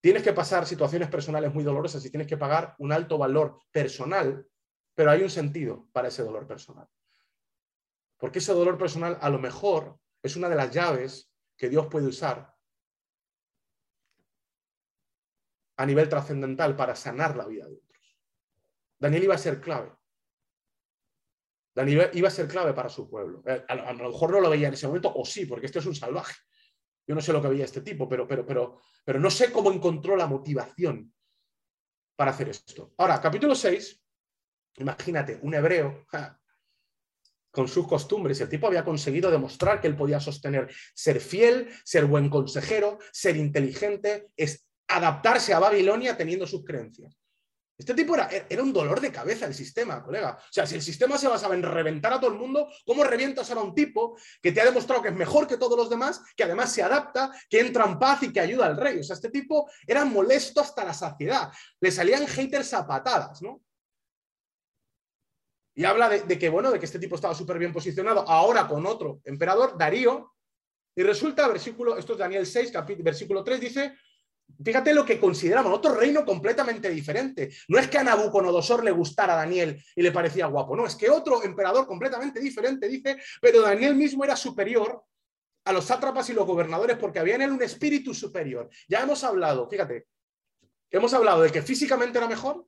tienes que pasar situaciones personales muy dolorosas y tienes que pagar un alto valor personal, pero hay un sentido para ese dolor personal. Porque ese dolor personal a lo mejor es una de las llaves que Dios puede usar a nivel trascendental para sanar la vida de otros. Daniel iba a ser clave. Daniel iba a ser clave para su pueblo. Eh, a, lo mejor no lo veía en ese momento, o sí, porque este es un salvaje. Yo no sé lo que veía este tipo, pero, pero, pero, pero no sé cómo encontró la motivación para hacer esto. Ahora, capítulo 6, imagínate, un hebreo con sus costumbres, el tipo había conseguido demostrar que él podía sostener ser fiel, ser buen consejero, ser inteligente, es adaptarse a Babilonia teniendo sus creencias. Este tipo era, era, un dolor de cabeza el sistema, colega. O sea, si el sistema se basaba en reventar a todo el mundo, ¿cómo revientas ahora a un tipo que te ha demostrado que es mejor que todos los demás, que además se adapta, que entra en paz y que ayuda al rey? O sea, este tipo era molesto hasta la saciedad. Le salían haters a patadas, ¿no? Y habla de, que, bueno, de que este tipo estaba súper bien posicionado ahora con otro emperador, Darío. Y resulta, versículo, esto es Daniel 6, versículo 3, dice, Fíjate lo que consideramos, otro reino completamente diferente. No es que a Nabucodonosor le gustara a Daniel y le parecía guapo, no, es que otro emperador completamente diferente dice, pero Daniel mismo era superior a los sátrapas y los gobernadores porque había en él un espíritu superior. Ya hemos hablado, fíjate, hemos hablado de que físicamente era mejor.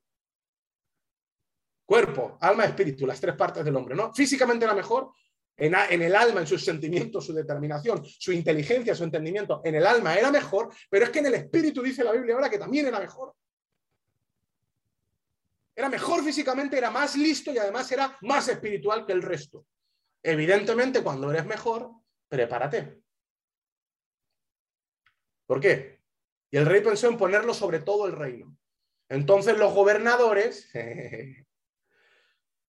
Cuerpo, alma, espíritu, las tres partes del hombre, ¿no? Físicamente era mejor, en, el alma, en sus sentimientos, su determinación, su inteligencia, su entendimiento, en el alma era mejor, pero es que en el espíritu dice la Biblia ahora que también era mejor. Era mejor físicamente, era más listo y además era más espiritual que el resto. Evidentemente, cuando eres mejor, prepárate. ¿Por qué? Y el rey pensó en ponerlo sobre todo el reino. Entonces los gobernadores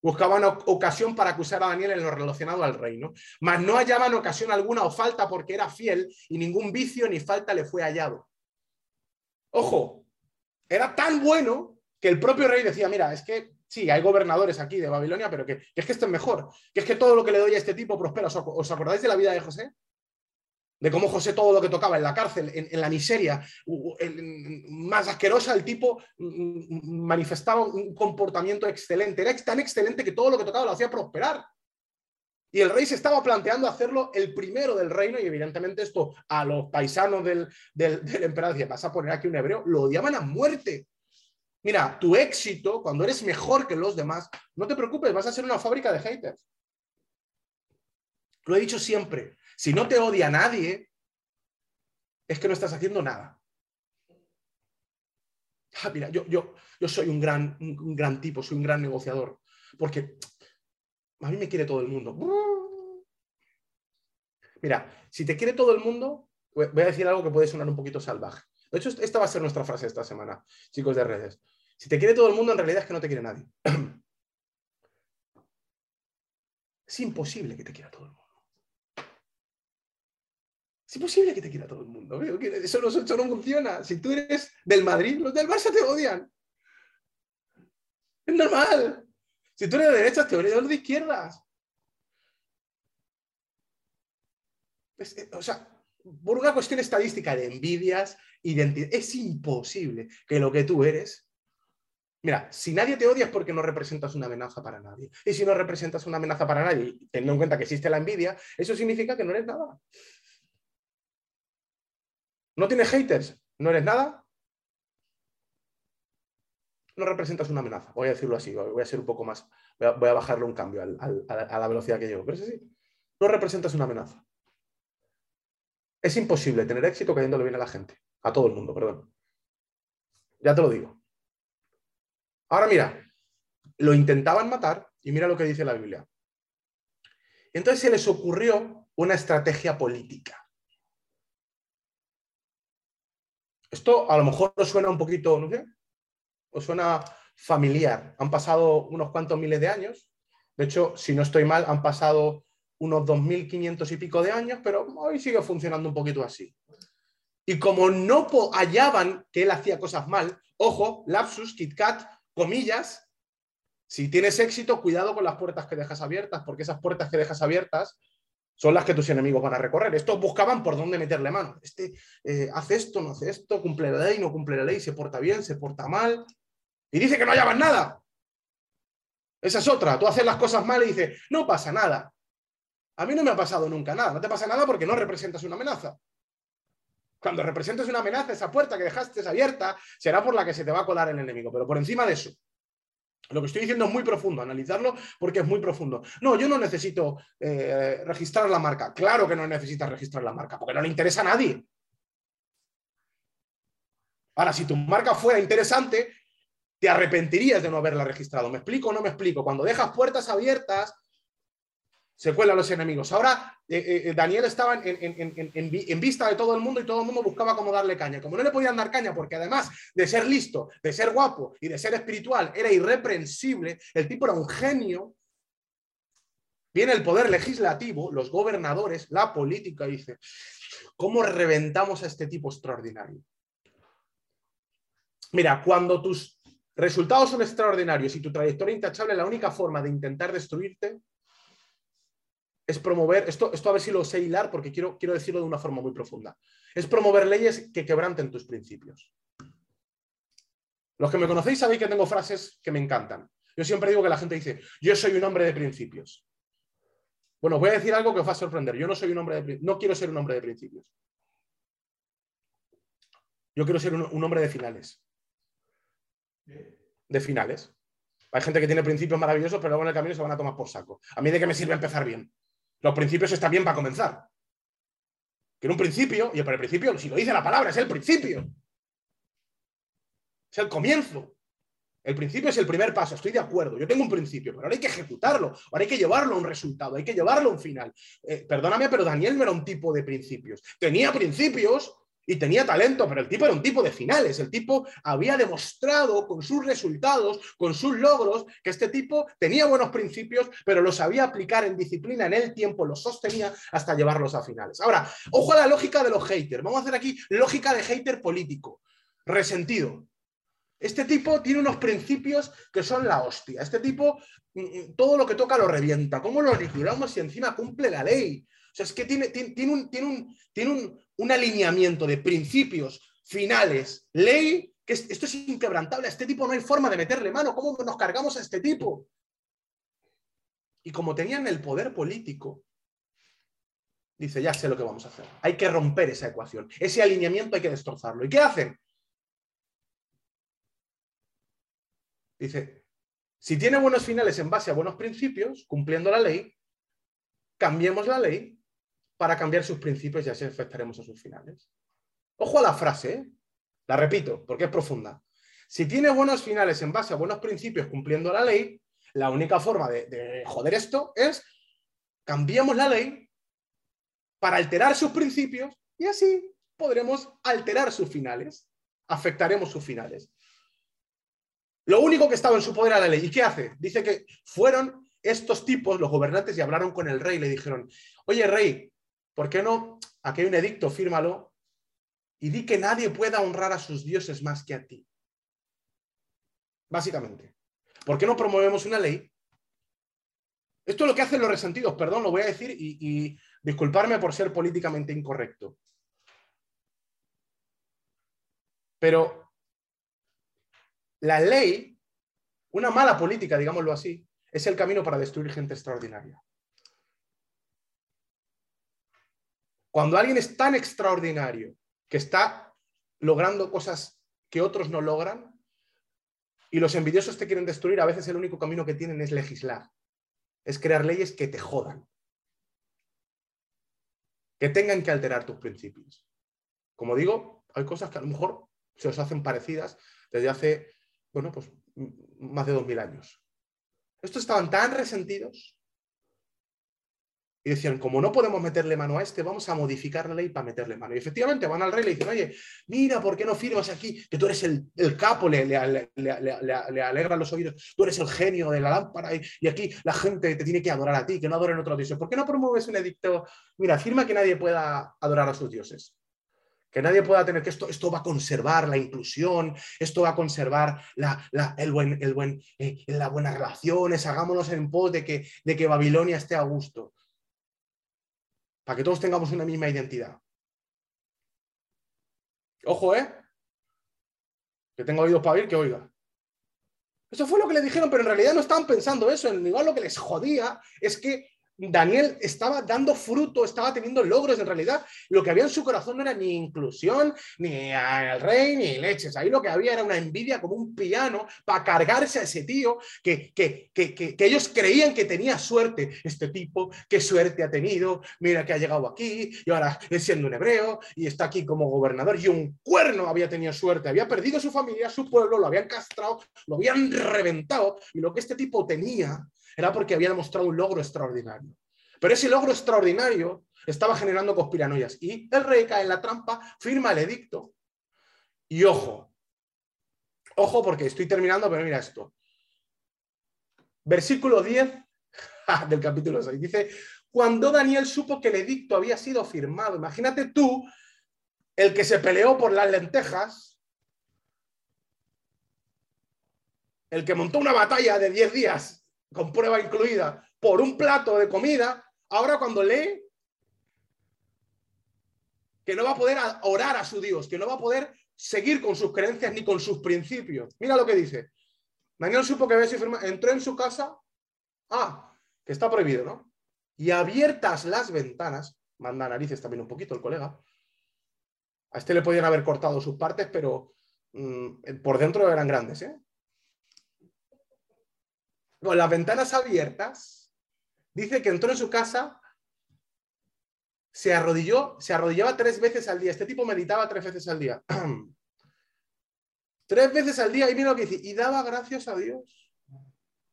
Buscaban ocasión para acusar a Daniel en lo relacionado al reino, mas no hallaban ocasión alguna o falta porque era fiel y ningún vicio ni falta le fue hallado. Ojo, era tan bueno que el propio rey decía, mira, es que sí, hay gobernadores aquí de Babilonia, pero que, es que este es mejor, que es que todo lo que le doy a este tipo prospera. ¿Os acordáis de la vida de José? De cómo José todo lo que tocaba en la cárcel, en, la miseria, más asquerosa, el tipo manifestaba un comportamiento excelente. Era tan excelente que todo lo que tocaba lo hacía prosperar. Y el rey se estaba planteando hacerlo el primero del reino y evidentemente esto a los paisanos del, emperador vas a poner aquí un hebreo, lo odiaban a muerte. Mira, tu éxito, cuando eres mejor que los demás, no te preocupes, vas a ser una fábrica de haters. Lo he dicho siempre, si no te odia nadie, es que no estás haciendo nada. Ah, mira, yo, yo, yo soy un gran, un gran tipo, soy un gran negociador, porque a mí me quiere todo el mundo. Mira, si te quiere todo el mundo, voy a decir algo que puede sonar un poquito salvaje. De hecho, esta va a ser nuestra frase esta semana, chicos de redes. Si te quiere todo el mundo, en realidad es que no te quiere nadie. Es imposible que te quiera todo el mundo. Es imposible que te quiera todo el mundo. Eso no, eso no funciona. Si tú eres del Madrid, los del Barça te odian. Es normal. Si tú eres de derechas, te odian los de izquierdas. Eh, o sea, por una cuestión estadística de envidias, identidad, es imposible que lo que tú eres. Mira, si nadie te odia es porque no representas una amenaza para nadie. Y si no representas una amenaza para nadie, teniendo en cuenta que existe la envidia, eso significa que no eres nada. ¿No tienes haters? ¿No eres nada? No representas una amenaza, voy a decirlo así, voy a ser un poco más, voy a, bajarle un cambio a la velocidad que llevo, pero es así. No representas una amenaza. Es imposible tener éxito cayéndole bien a la gente, a todo el mundo, perdón. Ya te lo digo. Ahora mira, lo intentaban matar y mira lo que dice la Biblia. Entonces se les ocurrió una estrategia política. Esto a lo mejor os suena un poquito, no sé, os suena familiar. Han pasado unos cuantos miles de años. De hecho, si no estoy mal, han pasado unos 2.500 y pico de años, pero hoy sigue funcionando un poquito así. Y como no hallaban que él hacía cosas mal, ojo, lapsus, KitKat, comillas, si tienes éxito, cuidado con las puertas que dejas abiertas, porque esas puertas que dejas abiertas son las que tus enemigos van a recorrer. Estos buscaban por dónde meterle mano. Este eh, hace esto, no hace esto, cumple la ley, no cumple la ley, se porta bien, se porta mal. Y dice que no hallaban nada. Esa es otra. Tú haces las cosas mal y dices, no pasa nada. A mí no me ha pasado nunca nada. No te pasa nada porque no representas una amenaza. Cuando representes una amenaza, esa puerta que dejaste abierta será por la que se te va a colar el enemigo. Pero por encima de eso, lo que estoy diciendo es muy profundo, analizarlo porque es muy profundo. No, yo no necesito eh, registrar la marca. Claro que no necesitas registrar la marca, porque no le interesa a nadie. Ahora, si tu marca fuera interesante, te arrepentirías de no haberla registrado. ¿Me explico o no me explico? Cuando dejas puertas abiertas, se cuelan los enemigos. Ahora eh, eh, Daniel estaba en, vista de todo el mundo y todo el mundo buscaba cómo darle caña. Como no le podían dar caña porque además de ser listo, de ser guapo y de ser espiritual, era irreprensible, el tipo era un genio, viene el poder legislativo, los gobernadores, la política, dice, ¿cómo reventamos a este tipo extraordinario? Mira, cuando tus resultados son extraordinarios y tu trayectoria intachable, la única forma de intentar destruirte es promover, esto, esto a ver si lo sé hilar porque quiero, quiero decirlo de una forma muy profunda, es promover leyes que quebranten tus principios. Los que me conocéis sabéis que tengo frases que me encantan. Yo siempre digo que la gente dice, yo soy un hombre de principios. Bueno, voy a decir algo que os va a sorprender. Yo no soy un hombre de no quiero ser un hombre de principios. Yo quiero ser un, hombre de finales. De finales. Hay gente que tiene principios maravillosos, pero luego en el camino se van a tomar por saco. A mí de qué me sirve empezar bien. Los principios están bien para comenzar. Que un principio, y para el principio, si lo dice la palabra, es el principio. Es el comienzo. El principio es el primer paso, estoy de acuerdo. Yo tengo un principio, pero ahora hay que ejecutarlo, ahora hay que llevarlo a un resultado, hay que llevarlo a un final. Eh, perdóname, pero Daniel no era un tipo de principios. Tenía principios, y tenía talento, pero el tipo era un tipo de finales. El tipo había demostrado con sus resultados, con sus logros, que este tipo tenía buenos principios, pero los sabía aplicar en disciplina, en el tiempo, los sostenía hasta llevarlos a finales. Ahora, ojo a la lógica de los haters. Vamos a hacer aquí lógica de hater político, resentido. Este tipo tiene unos principios que son la hostia. Este tipo mm, mm, todo lo que toca lo revienta. ¿Cómo lo liquidamos y encima cumple la ley? O sea, es que tiene, tiene, un, tiene, un, tiene un, alineamiento de principios, finales, ley, que esto es inquebrantable. A este tipo no hay forma de meterle mano. ¿Cómo nos cargamos a este tipo? Y como tenían el poder político, dice, ya sé lo que vamos a hacer. Hay que romper esa ecuación. Ese alineamiento hay que destrozarlo. ¿Y qué hacen? Dice, si tiene buenos finales en base a buenos principios, cumpliendo la ley, cambiemos la ley para cambiar sus principios y así afectaremos a sus finales. Ojo a la frase, ¿eh? la repito, porque es profunda. Si tiene buenos finales en base a buenos principios cumpliendo la ley, la única forma de, joder esto es cambiamos la ley para alterar sus principios y así podremos alterar sus finales, afectaremos sus finales. Lo único que estaba en su poder era la ley. ¿Y qué hace? Dice que fueron estos tipos, los gobernantes, y hablaron con el rey le dijeron, oye rey, ¿Por qué no? Aquí hay un edicto, fírmalo y di que nadie pueda honrar a sus dioses más que a ti. Básicamente. ¿Por qué no promovemos una ley? Esto es lo que hacen los resentidos, perdón, lo voy a decir y, disculparme por ser políticamente incorrecto. Pero la ley, una mala política, digámoslo así, es el camino para destruir gente extraordinaria. Cuando alguien es tan extraordinario que está logrando cosas que otros no logran y los envidiosos te quieren destruir, a veces el único camino que tienen es legislar, es crear leyes que te jodan, que tengan que alterar tus principios. Como digo, hay cosas que a lo mejor se os hacen parecidas desde hace, bueno, pues más de dos mil años. Estos estaban tan resentidos y decían, como no podemos meterle mano a este, vamos a modificar la ley para meterle mano. Y efectivamente van al rey y le dicen, oye, mira, ¿por qué no firmas aquí? Que tú eres el, capo, le, le, le, alegran los oídos, tú eres el genio de la lámpara y, aquí la gente te tiene que adorar a ti, que no adoren otros dioses. ¿Por qué no promueves un edicto? Mira, firma que nadie pueda adorar a sus dioses. Que nadie pueda tener que esto, esto va a conservar la inclusión, esto va a conservar la, el buen, el buen, eh, las buenas relaciones, hagámonos en pos de que, de que Babilonia esté a gusto para que todos tengamos una misma identidad. Ojo, ¿eh? Que tengo oídos para oír, que oiga. Eso fue lo que le dijeron, pero en realidad no estaban pensando eso. Igual lo que les jodía es que Daniel estaba dando fruto, estaba teniendo logros. En realidad, lo que había en su corazón no era ni inclusión, ni al rey, ni leches. Ahí lo que había era una envidia como un piano para cargarse a ese tío que, que, que, ellos creían que tenía suerte. Este tipo, qué suerte ha tenido. Mira que ha llegado aquí y ahora es siendo un hebreo y está aquí como gobernador. Y un cuerno había tenido suerte. Había perdido su familia, su pueblo, lo habían castrado, lo habían reventado. Y lo que este tipo tenía era porque había demostrado un logro extraordinario. Pero ese logro extraordinario estaba generando conspiranoias y el rey cae en la trampa, firma el edicto. Y ojo, ojo porque estoy terminando, pero mira esto. Versículo 10 del capítulo 6 dice, cuando Daniel supo que el edicto había sido firmado, imagínate tú, el que se peleó por las lentejas, el que montó una batalla de 10 días con prueba incluida, por un plato de comida, ahora cuando lee que no va a poder orar a su Dios, que no va a poder seguir con sus creencias ni con sus principios. Mira lo que dice. Daniel supo que sido entró en su casa, ah, que está prohibido, ¿no? Y abiertas las ventanas, manda narices también un poquito el colega, a este le podían haber cortado sus partes, pero mm, por dentro eran grandes, ¿eh? Con las ventanas abiertas, dice que entró en su casa, se arrodilló, se arrodillaba tres veces al día. Este tipo meditaba tres veces al día. tres veces al día, y mira lo que dice, y daba gracias a Dios,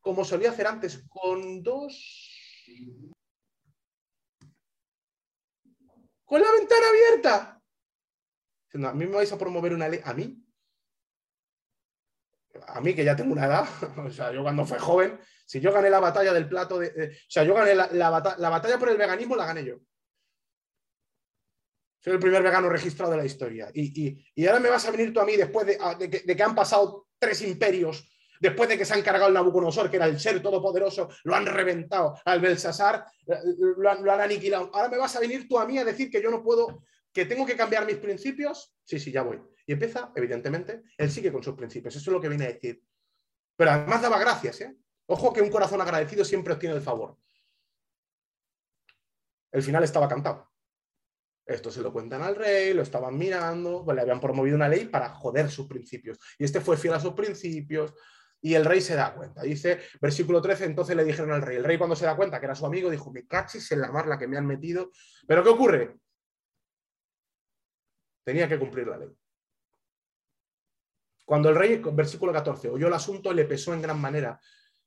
como solía hacer antes, con dos... Con la ventana abierta. a mí me vais a promover una ley, a mí, a mí que ya tengo una edad, o sea, yo cuando fui joven, si yo gané la batalla del plato, de, o sea, yo gané la, batalla por el veganismo, la gané yo. Soy el primer vegano registrado de la historia. Y, ahora me vas a venir tú a mí después de, que, han pasado tres imperios, después de que se han cargado el Nabucodonosor, que era el ser todopoderoso, lo han reventado, al Belsasar lo han, lo han aniquilado. Ahora me vas a venir tú a mí a decir que yo no puedo, que tengo que cambiar mis principios. Sí, sí, ya voy. Y empieza, evidentemente, él sigue con sus principios. Eso es lo que viene a decir. Pero además daba gracias. ¿eh? Ojo que un corazón agradecido siempre obtiene el favor. El final estaba cantado. Esto se lo cuentan al rey, lo estaban mirando, pues le habían promovido una ley para joder sus principios. Y este fue fiel a sus principios. Y el rey se da cuenta. Dice, versículo 13, entonces le dijeron al rey. El rey cuando se da cuenta que era su amigo, dijo, me cachis en la mar la que me han metido. Pero ¿qué ocurre? Tenía que cumplir la ley. Cuando el rey, versículo 14, oyó el asunto, le pesó en gran manera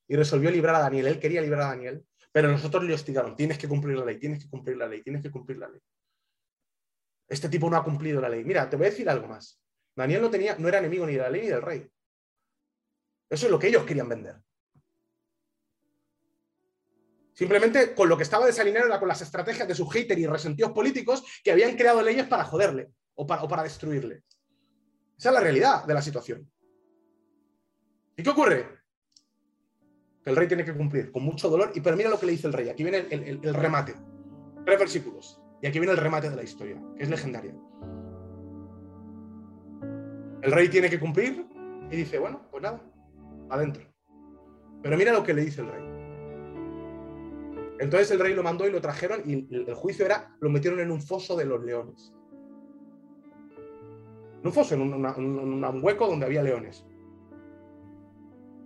y resolvió librar a Daniel. Él quería librar a Daniel, pero nosotros le hostigaron. Tienes que cumplir la ley, tienes que cumplir la ley, tienes que cumplir la ley. Este tipo no ha cumplido la ley. Mira, te voy a decir algo más. Daniel no, tenía, no era enemigo ni de la ley ni del rey. Eso es lo que ellos querían vender. Simplemente con lo que estaba desalineado era con las estrategias de sus haters y resentidos políticos que habían creado leyes para joderle o para, o para destruirle. Esa es la realidad de la situación. ¿Y qué ocurre? Que el rey tiene que cumplir con mucho dolor. Y pero mira lo que le dice el rey. Aquí viene el, remate. Tres versículos. Y aquí viene el remate de la historia, que es legendaria. El rey tiene que cumplir y dice, bueno, pues nada, adentro. Pero mira lo que le dice el rey. Entonces el rey lo mandó y lo trajeron y el juicio era, lo metieron en un foso de los leones un foso, en un hueco donde había leones.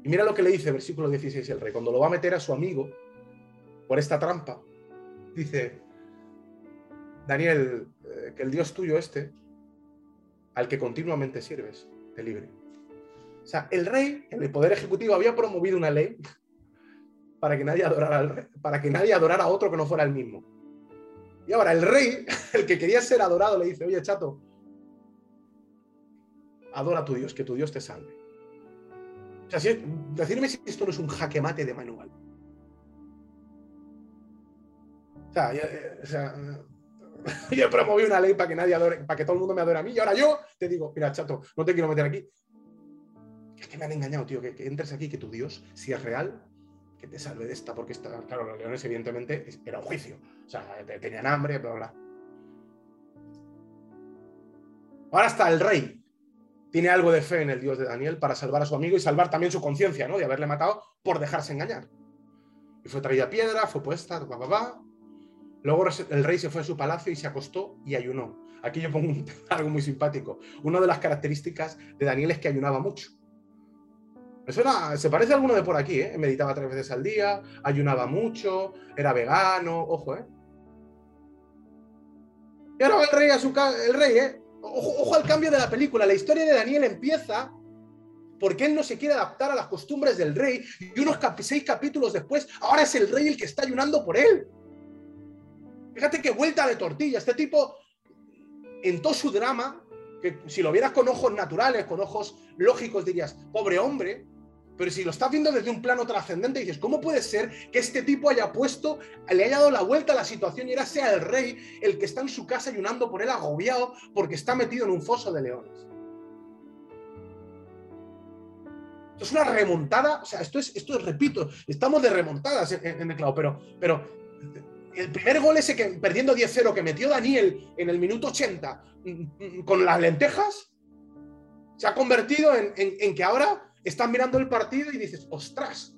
Y mira lo que le dice, versículo 16, el rey, cuando lo va a meter a su amigo por esta trampa, dice, Daniel, eh, que el Dios tuyo este, al que continuamente sirves, te libre. O sea, el rey, el poder ejecutivo, había promovido una ley para que nadie adorara al rey, para que nadie adorara a otro que no fuera el mismo. Y ahora el rey, el que quería ser adorado, le dice, oye, chato, adora a tu Dios, que tu Dios te salve. O sea, decirme si esto no es un jaque mate de manual. O sea, yo, he promovido una ley para que nadie adore, para que todo el mundo me adore a mí, y ahora yo te digo, mira, chato, no te quiero meter aquí. Es que me han engañado, tío, que, entres aquí, que tu Dios, si es real, que te salve de esta, porque está, claro, los leones, evidentemente, era un juicio. O sea, tenían hambre, bla, bla. Ahora está el rey, tiene algo de fe en el Dios de Daniel para salvar a su amigo y salvar también su conciencia, ¿no? De haberle matado por dejarse engañar. Y fue traída piedra, fue puesta, pa. Luego el rey se fue a su palacio y se acostó y ayunó. Aquí yo pongo algo muy simpático. Una de las características de Daniel es que ayunaba mucho. se parece a alguno de por aquí, ¿eh? Meditaba tres veces al día, ayunaba mucho, era vegano, ojo, ¿eh? Y ahora el rey a su el rey, ¿eh? Ojo, al cambio de la película. La historia de Daniel empieza porque él no se quiere adaptar a las costumbres del rey y unos seis capítulos después, ahora es el rey el que está ayunando por él. Fíjate qué vuelta de tortilla. Este tipo, en todo su drama, que si lo vieras con ojos naturales, con ojos lógicos, dirías, pobre hombre, pero si lo estás viendo desde un plano trascendente, dices, ¿cómo puede ser que este tipo haya puesto, le haya dado la vuelta a la situación y ahora sea el rey el que está en su casa ayunando por él agobiado porque está metido en un foso de leones? Esto es una remontada, o sea, esto es, esto es repito, estamos de remontadas en, el clavo, pero, pero el primer gol ese que perdiendo 10-0 que metió Daniel en el minuto 80 mm, mm, con las lentejas, se ha convertido en que ahora están mirando el partido y dices, ostras,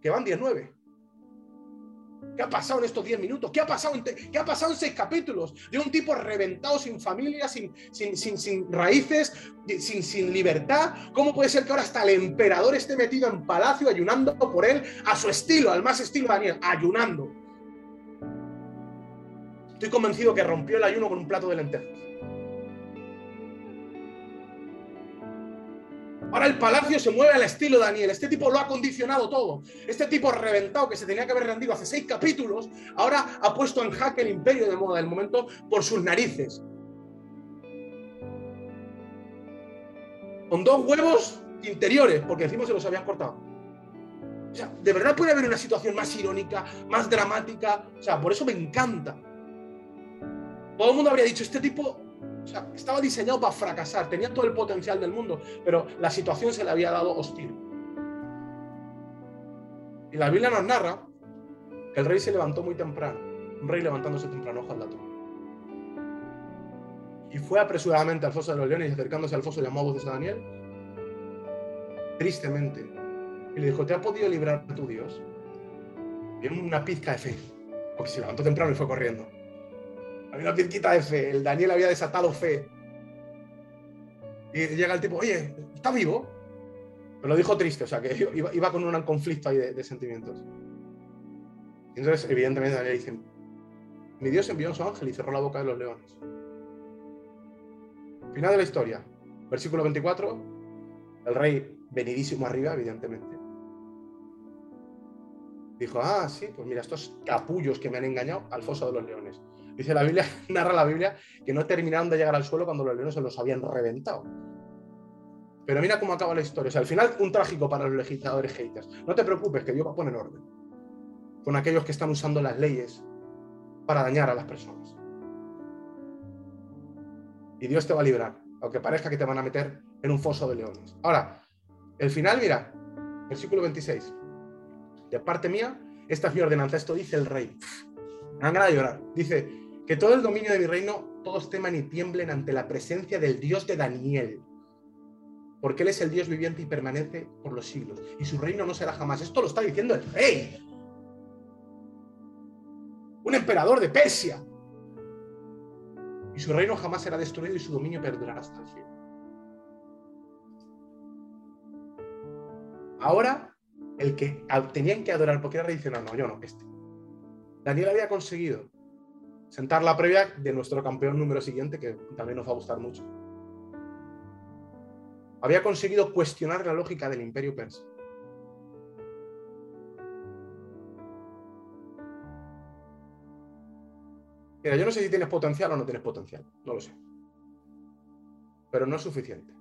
que van 19. ¿Qué ha pasado en estos 10 minutos? ¿Qué ha pasado en, ¿qué ha pasado seis capítulos? De un tipo reventado, sin familia, sin, sin, sin, sin raíces, sin, sin libertad. ¿Cómo puede ser que ahora hasta el emperador esté metido en palacio ayunando por él a su estilo, al más estilo Daniel, ayunando? Estoy convencido que rompió el ayuno con un plato de lentejas. Ahora el palacio se mueve al estilo Daniel. Este tipo lo ha condicionado todo. Este tipo reventado que se tenía que haber rendido hace seis capítulos, ahora ha puesto en jaque el imperio de moda del momento por sus narices. Con dos huevos interiores, porque encima se los habían cortado. O sea, de verdad puede haber una situación más irónica, más dramática. O sea, por eso me encanta. Todo el mundo habría dicho, este tipo o sea, estaba diseñado para fracasar, tenía todo el potencial del mundo, pero la situación se le había dado hostil. Y la Biblia nos narra que el rey se levantó muy temprano, un rey levantándose temprano, ojo al dato. Y fue apresuradamente al foso de los leones y acercándose al foso llamó a voces a Daniel, tristemente, y le dijo, ¿te ha podido librar tu Dios? Y una pizca de fe, porque se levantó temprano y fue corriendo. Una pizquita de fe. El Daniel había desatado fe. Y llega el tipo, oye, ¿está vivo? Pero lo dijo triste, o sea, que iba, con un conflicto ahí de, sentimientos. Entonces, evidentemente, Daniel dice, mi Dios envió a su ángel y cerró la boca de los leones. Final de la historia. Versículo 24. El rey, venidísimo arriba, evidentemente. Dijo, ah, sí, pues mira, estos capullos que me han engañado al foso de los leones. Dice la Biblia, narra la Biblia, que no terminaron de llegar al suelo cuando los leones se los habían reventado. Pero mira cómo acaba la historia. O sea, al final, un trágico para los legisladores haters. No te preocupes, que Dios va a poner orden con aquellos que están usando las leyes para dañar a las personas. Y Dios te va a librar, aunque parezca que te van a meter en un foso de leones. Ahora, el final, mira, versículo 26. De parte mía, esta es mi ordenanza, esto dice el rey. Me dan ganas de llorar. Dice, que todo el dominio de mi reino, todos teman y tiemblen ante la presencia del Dios de Daniel. Porque Él es el Dios viviente y permanece por los siglos. Y su reino no será jamás. Esto lo está diciendo el rey. Un emperador de Persia. Y su reino jamás será destruido y su dominio perdurará hasta el cielo. Ahora, el que tenían que adorar porque era rey no, no, yo no, este. Daniel había conseguido sentar la previa de nuestro campeón número siguiente, que también nos va a gustar mucho. Había conseguido cuestionar la lógica del imperio persa. Mira, yo no sé si tienes potencial o no tienes potencial, no lo sé. Pero no es suficiente.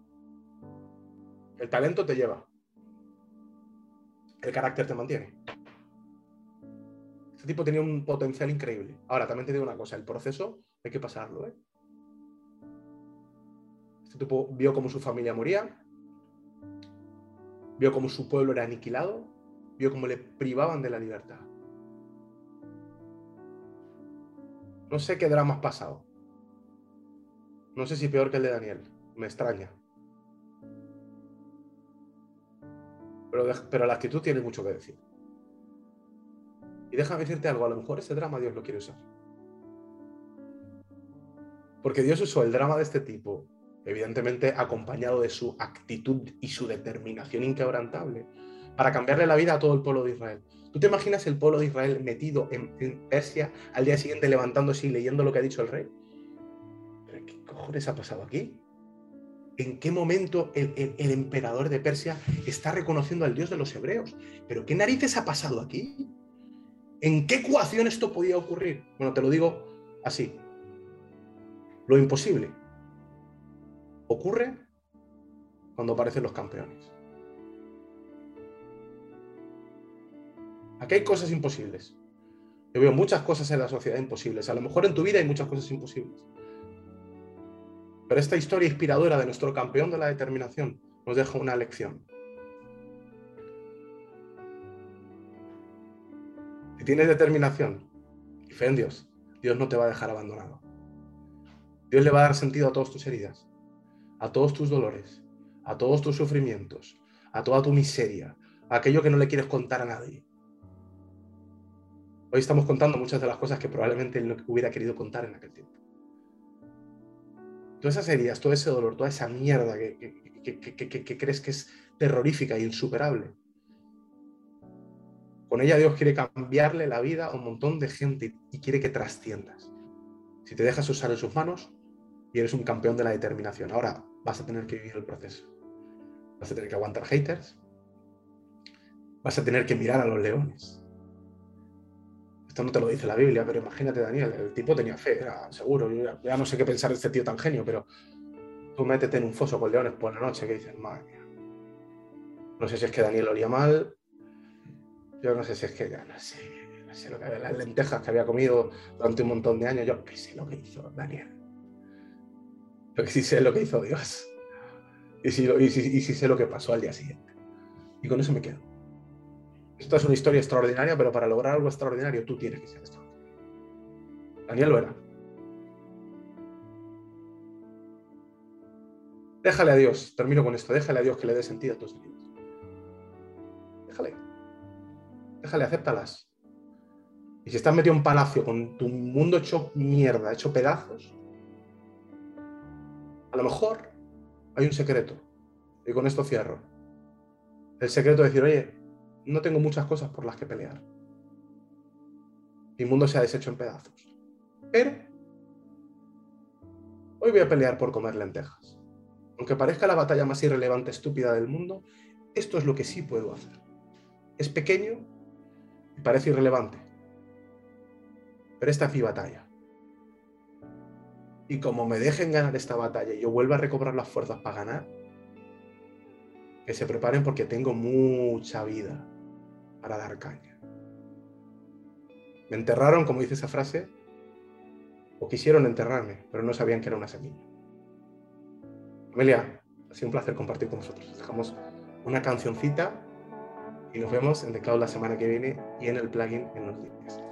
El talento te lleva. El carácter te mantiene. Este tipo tenía un potencial increíble. Ahora, también te digo una cosa, el proceso hay que pasarlo. ¿eh? Este tipo vio cómo su familia moría, vio cómo su pueblo era aniquilado, vio cómo le privaban de la libertad. No sé qué drama has pasado. No sé si peor que el de Daniel. Me extraña. Pero, pero la actitud tiene mucho que decir. Y déjame decirte algo, a lo mejor ese drama Dios lo quiere usar. Porque Dios usó el drama de este tipo, evidentemente acompañado de su actitud y su determinación inquebrantable, para cambiarle la vida a todo el pueblo de Israel. ¿Tú te imaginas el pueblo de Israel metido en, Persia al día siguiente levantándose y leyendo lo que ha dicho el rey? qué cojones ha pasado aquí? ¿En qué momento el, emperador de Persia está reconociendo al Dios de los hebreos? ¿Pero qué narices ha pasado aquí? ¿En qué ecuación esto podía ocurrir? Bueno, te lo digo así. Lo imposible ocurre cuando aparecen los campeones. Aquí hay cosas imposibles. Yo veo muchas cosas en la sociedad imposibles. A lo mejor en tu vida hay muchas cosas imposibles. Pero esta historia inspiradora de nuestro campeón de la determinación nos deja una lección. Tienes determinación y fe en Dios, Dios no te va a dejar abandonado. Dios le va a dar sentido a todas tus heridas, a todos tus dolores, a todos tus sufrimientos, a toda tu miseria, a aquello que no le quieres contar a nadie. Hoy estamos contando muchas de las cosas que probablemente él no hubiera querido contar en aquel tiempo. Todas esas heridas, todo ese dolor, toda esa mierda que, crees que es terrorífica e insuperable. Con ella Dios quiere cambiarle la vida a un montón de gente y quiere que trasciendas. Si te dejas usar en sus manos y eres un campeón de la determinación. Ahora vas a tener que vivir el proceso. Vas a tener que aguantar haters. Vas a tener que mirar a los leones. Esto no te lo dice la Biblia, pero imagínate, Daniel, el tipo tenía fe, era seguro. Yo ya, no sé qué pensar de este tío tan genio, pero tú métete en un foso con leones por la noche que dices, madre mía. No sé si es que Daniel olía mal, yo no sé si es que ya no sé, no sé lo que, las lentejas que había comido durante un montón de años, yo qué sé lo que hizo Daniel. Lo que sí sé lo que hizo Dios. Y sí, y sí sé lo que pasó al día siguiente. Y con eso me quedo. Esto es una historia extraordinaria, pero para lograr algo extraordinario tú tienes que ser extraordinario. Daniel lo era. Déjale a Dios, termino con esto, déjale a Dios que le dé sentido a tus vidas. Déjale. Déjale, acéptalas. Y si estás metido en palacio con tu mundo hecho mierda, hecho pedazos, a lo mejor hay un secreto. Y con esto cierro. El secreto es decir, oye, no tengo muchas cosas por las que pelear. Mi mundo se ha deshecho en pedazos. Pero hoy voy a pelear por comer lentejas. Aunque parezca la batalla más irrelevante, estúpida del mundo, esto es lo que sí puedo hacer. Es pequeño parece irrelevante. Pero esta es mi batalla. Y como me dejen ganar esta batalla y yo vuelva a recobrar las fuerzas para ganar, que se preparen porque tengo mucha vida para dar caña. Me enterraron, como dice esa frase, o quisieron enterrarme, pero no sabían que era una semilla. Amelia, ha sido un placer compartir con vosotros. Dejamos una cancioncita y nos vemos en The Cloud la semana que viene y en el plugin en los días.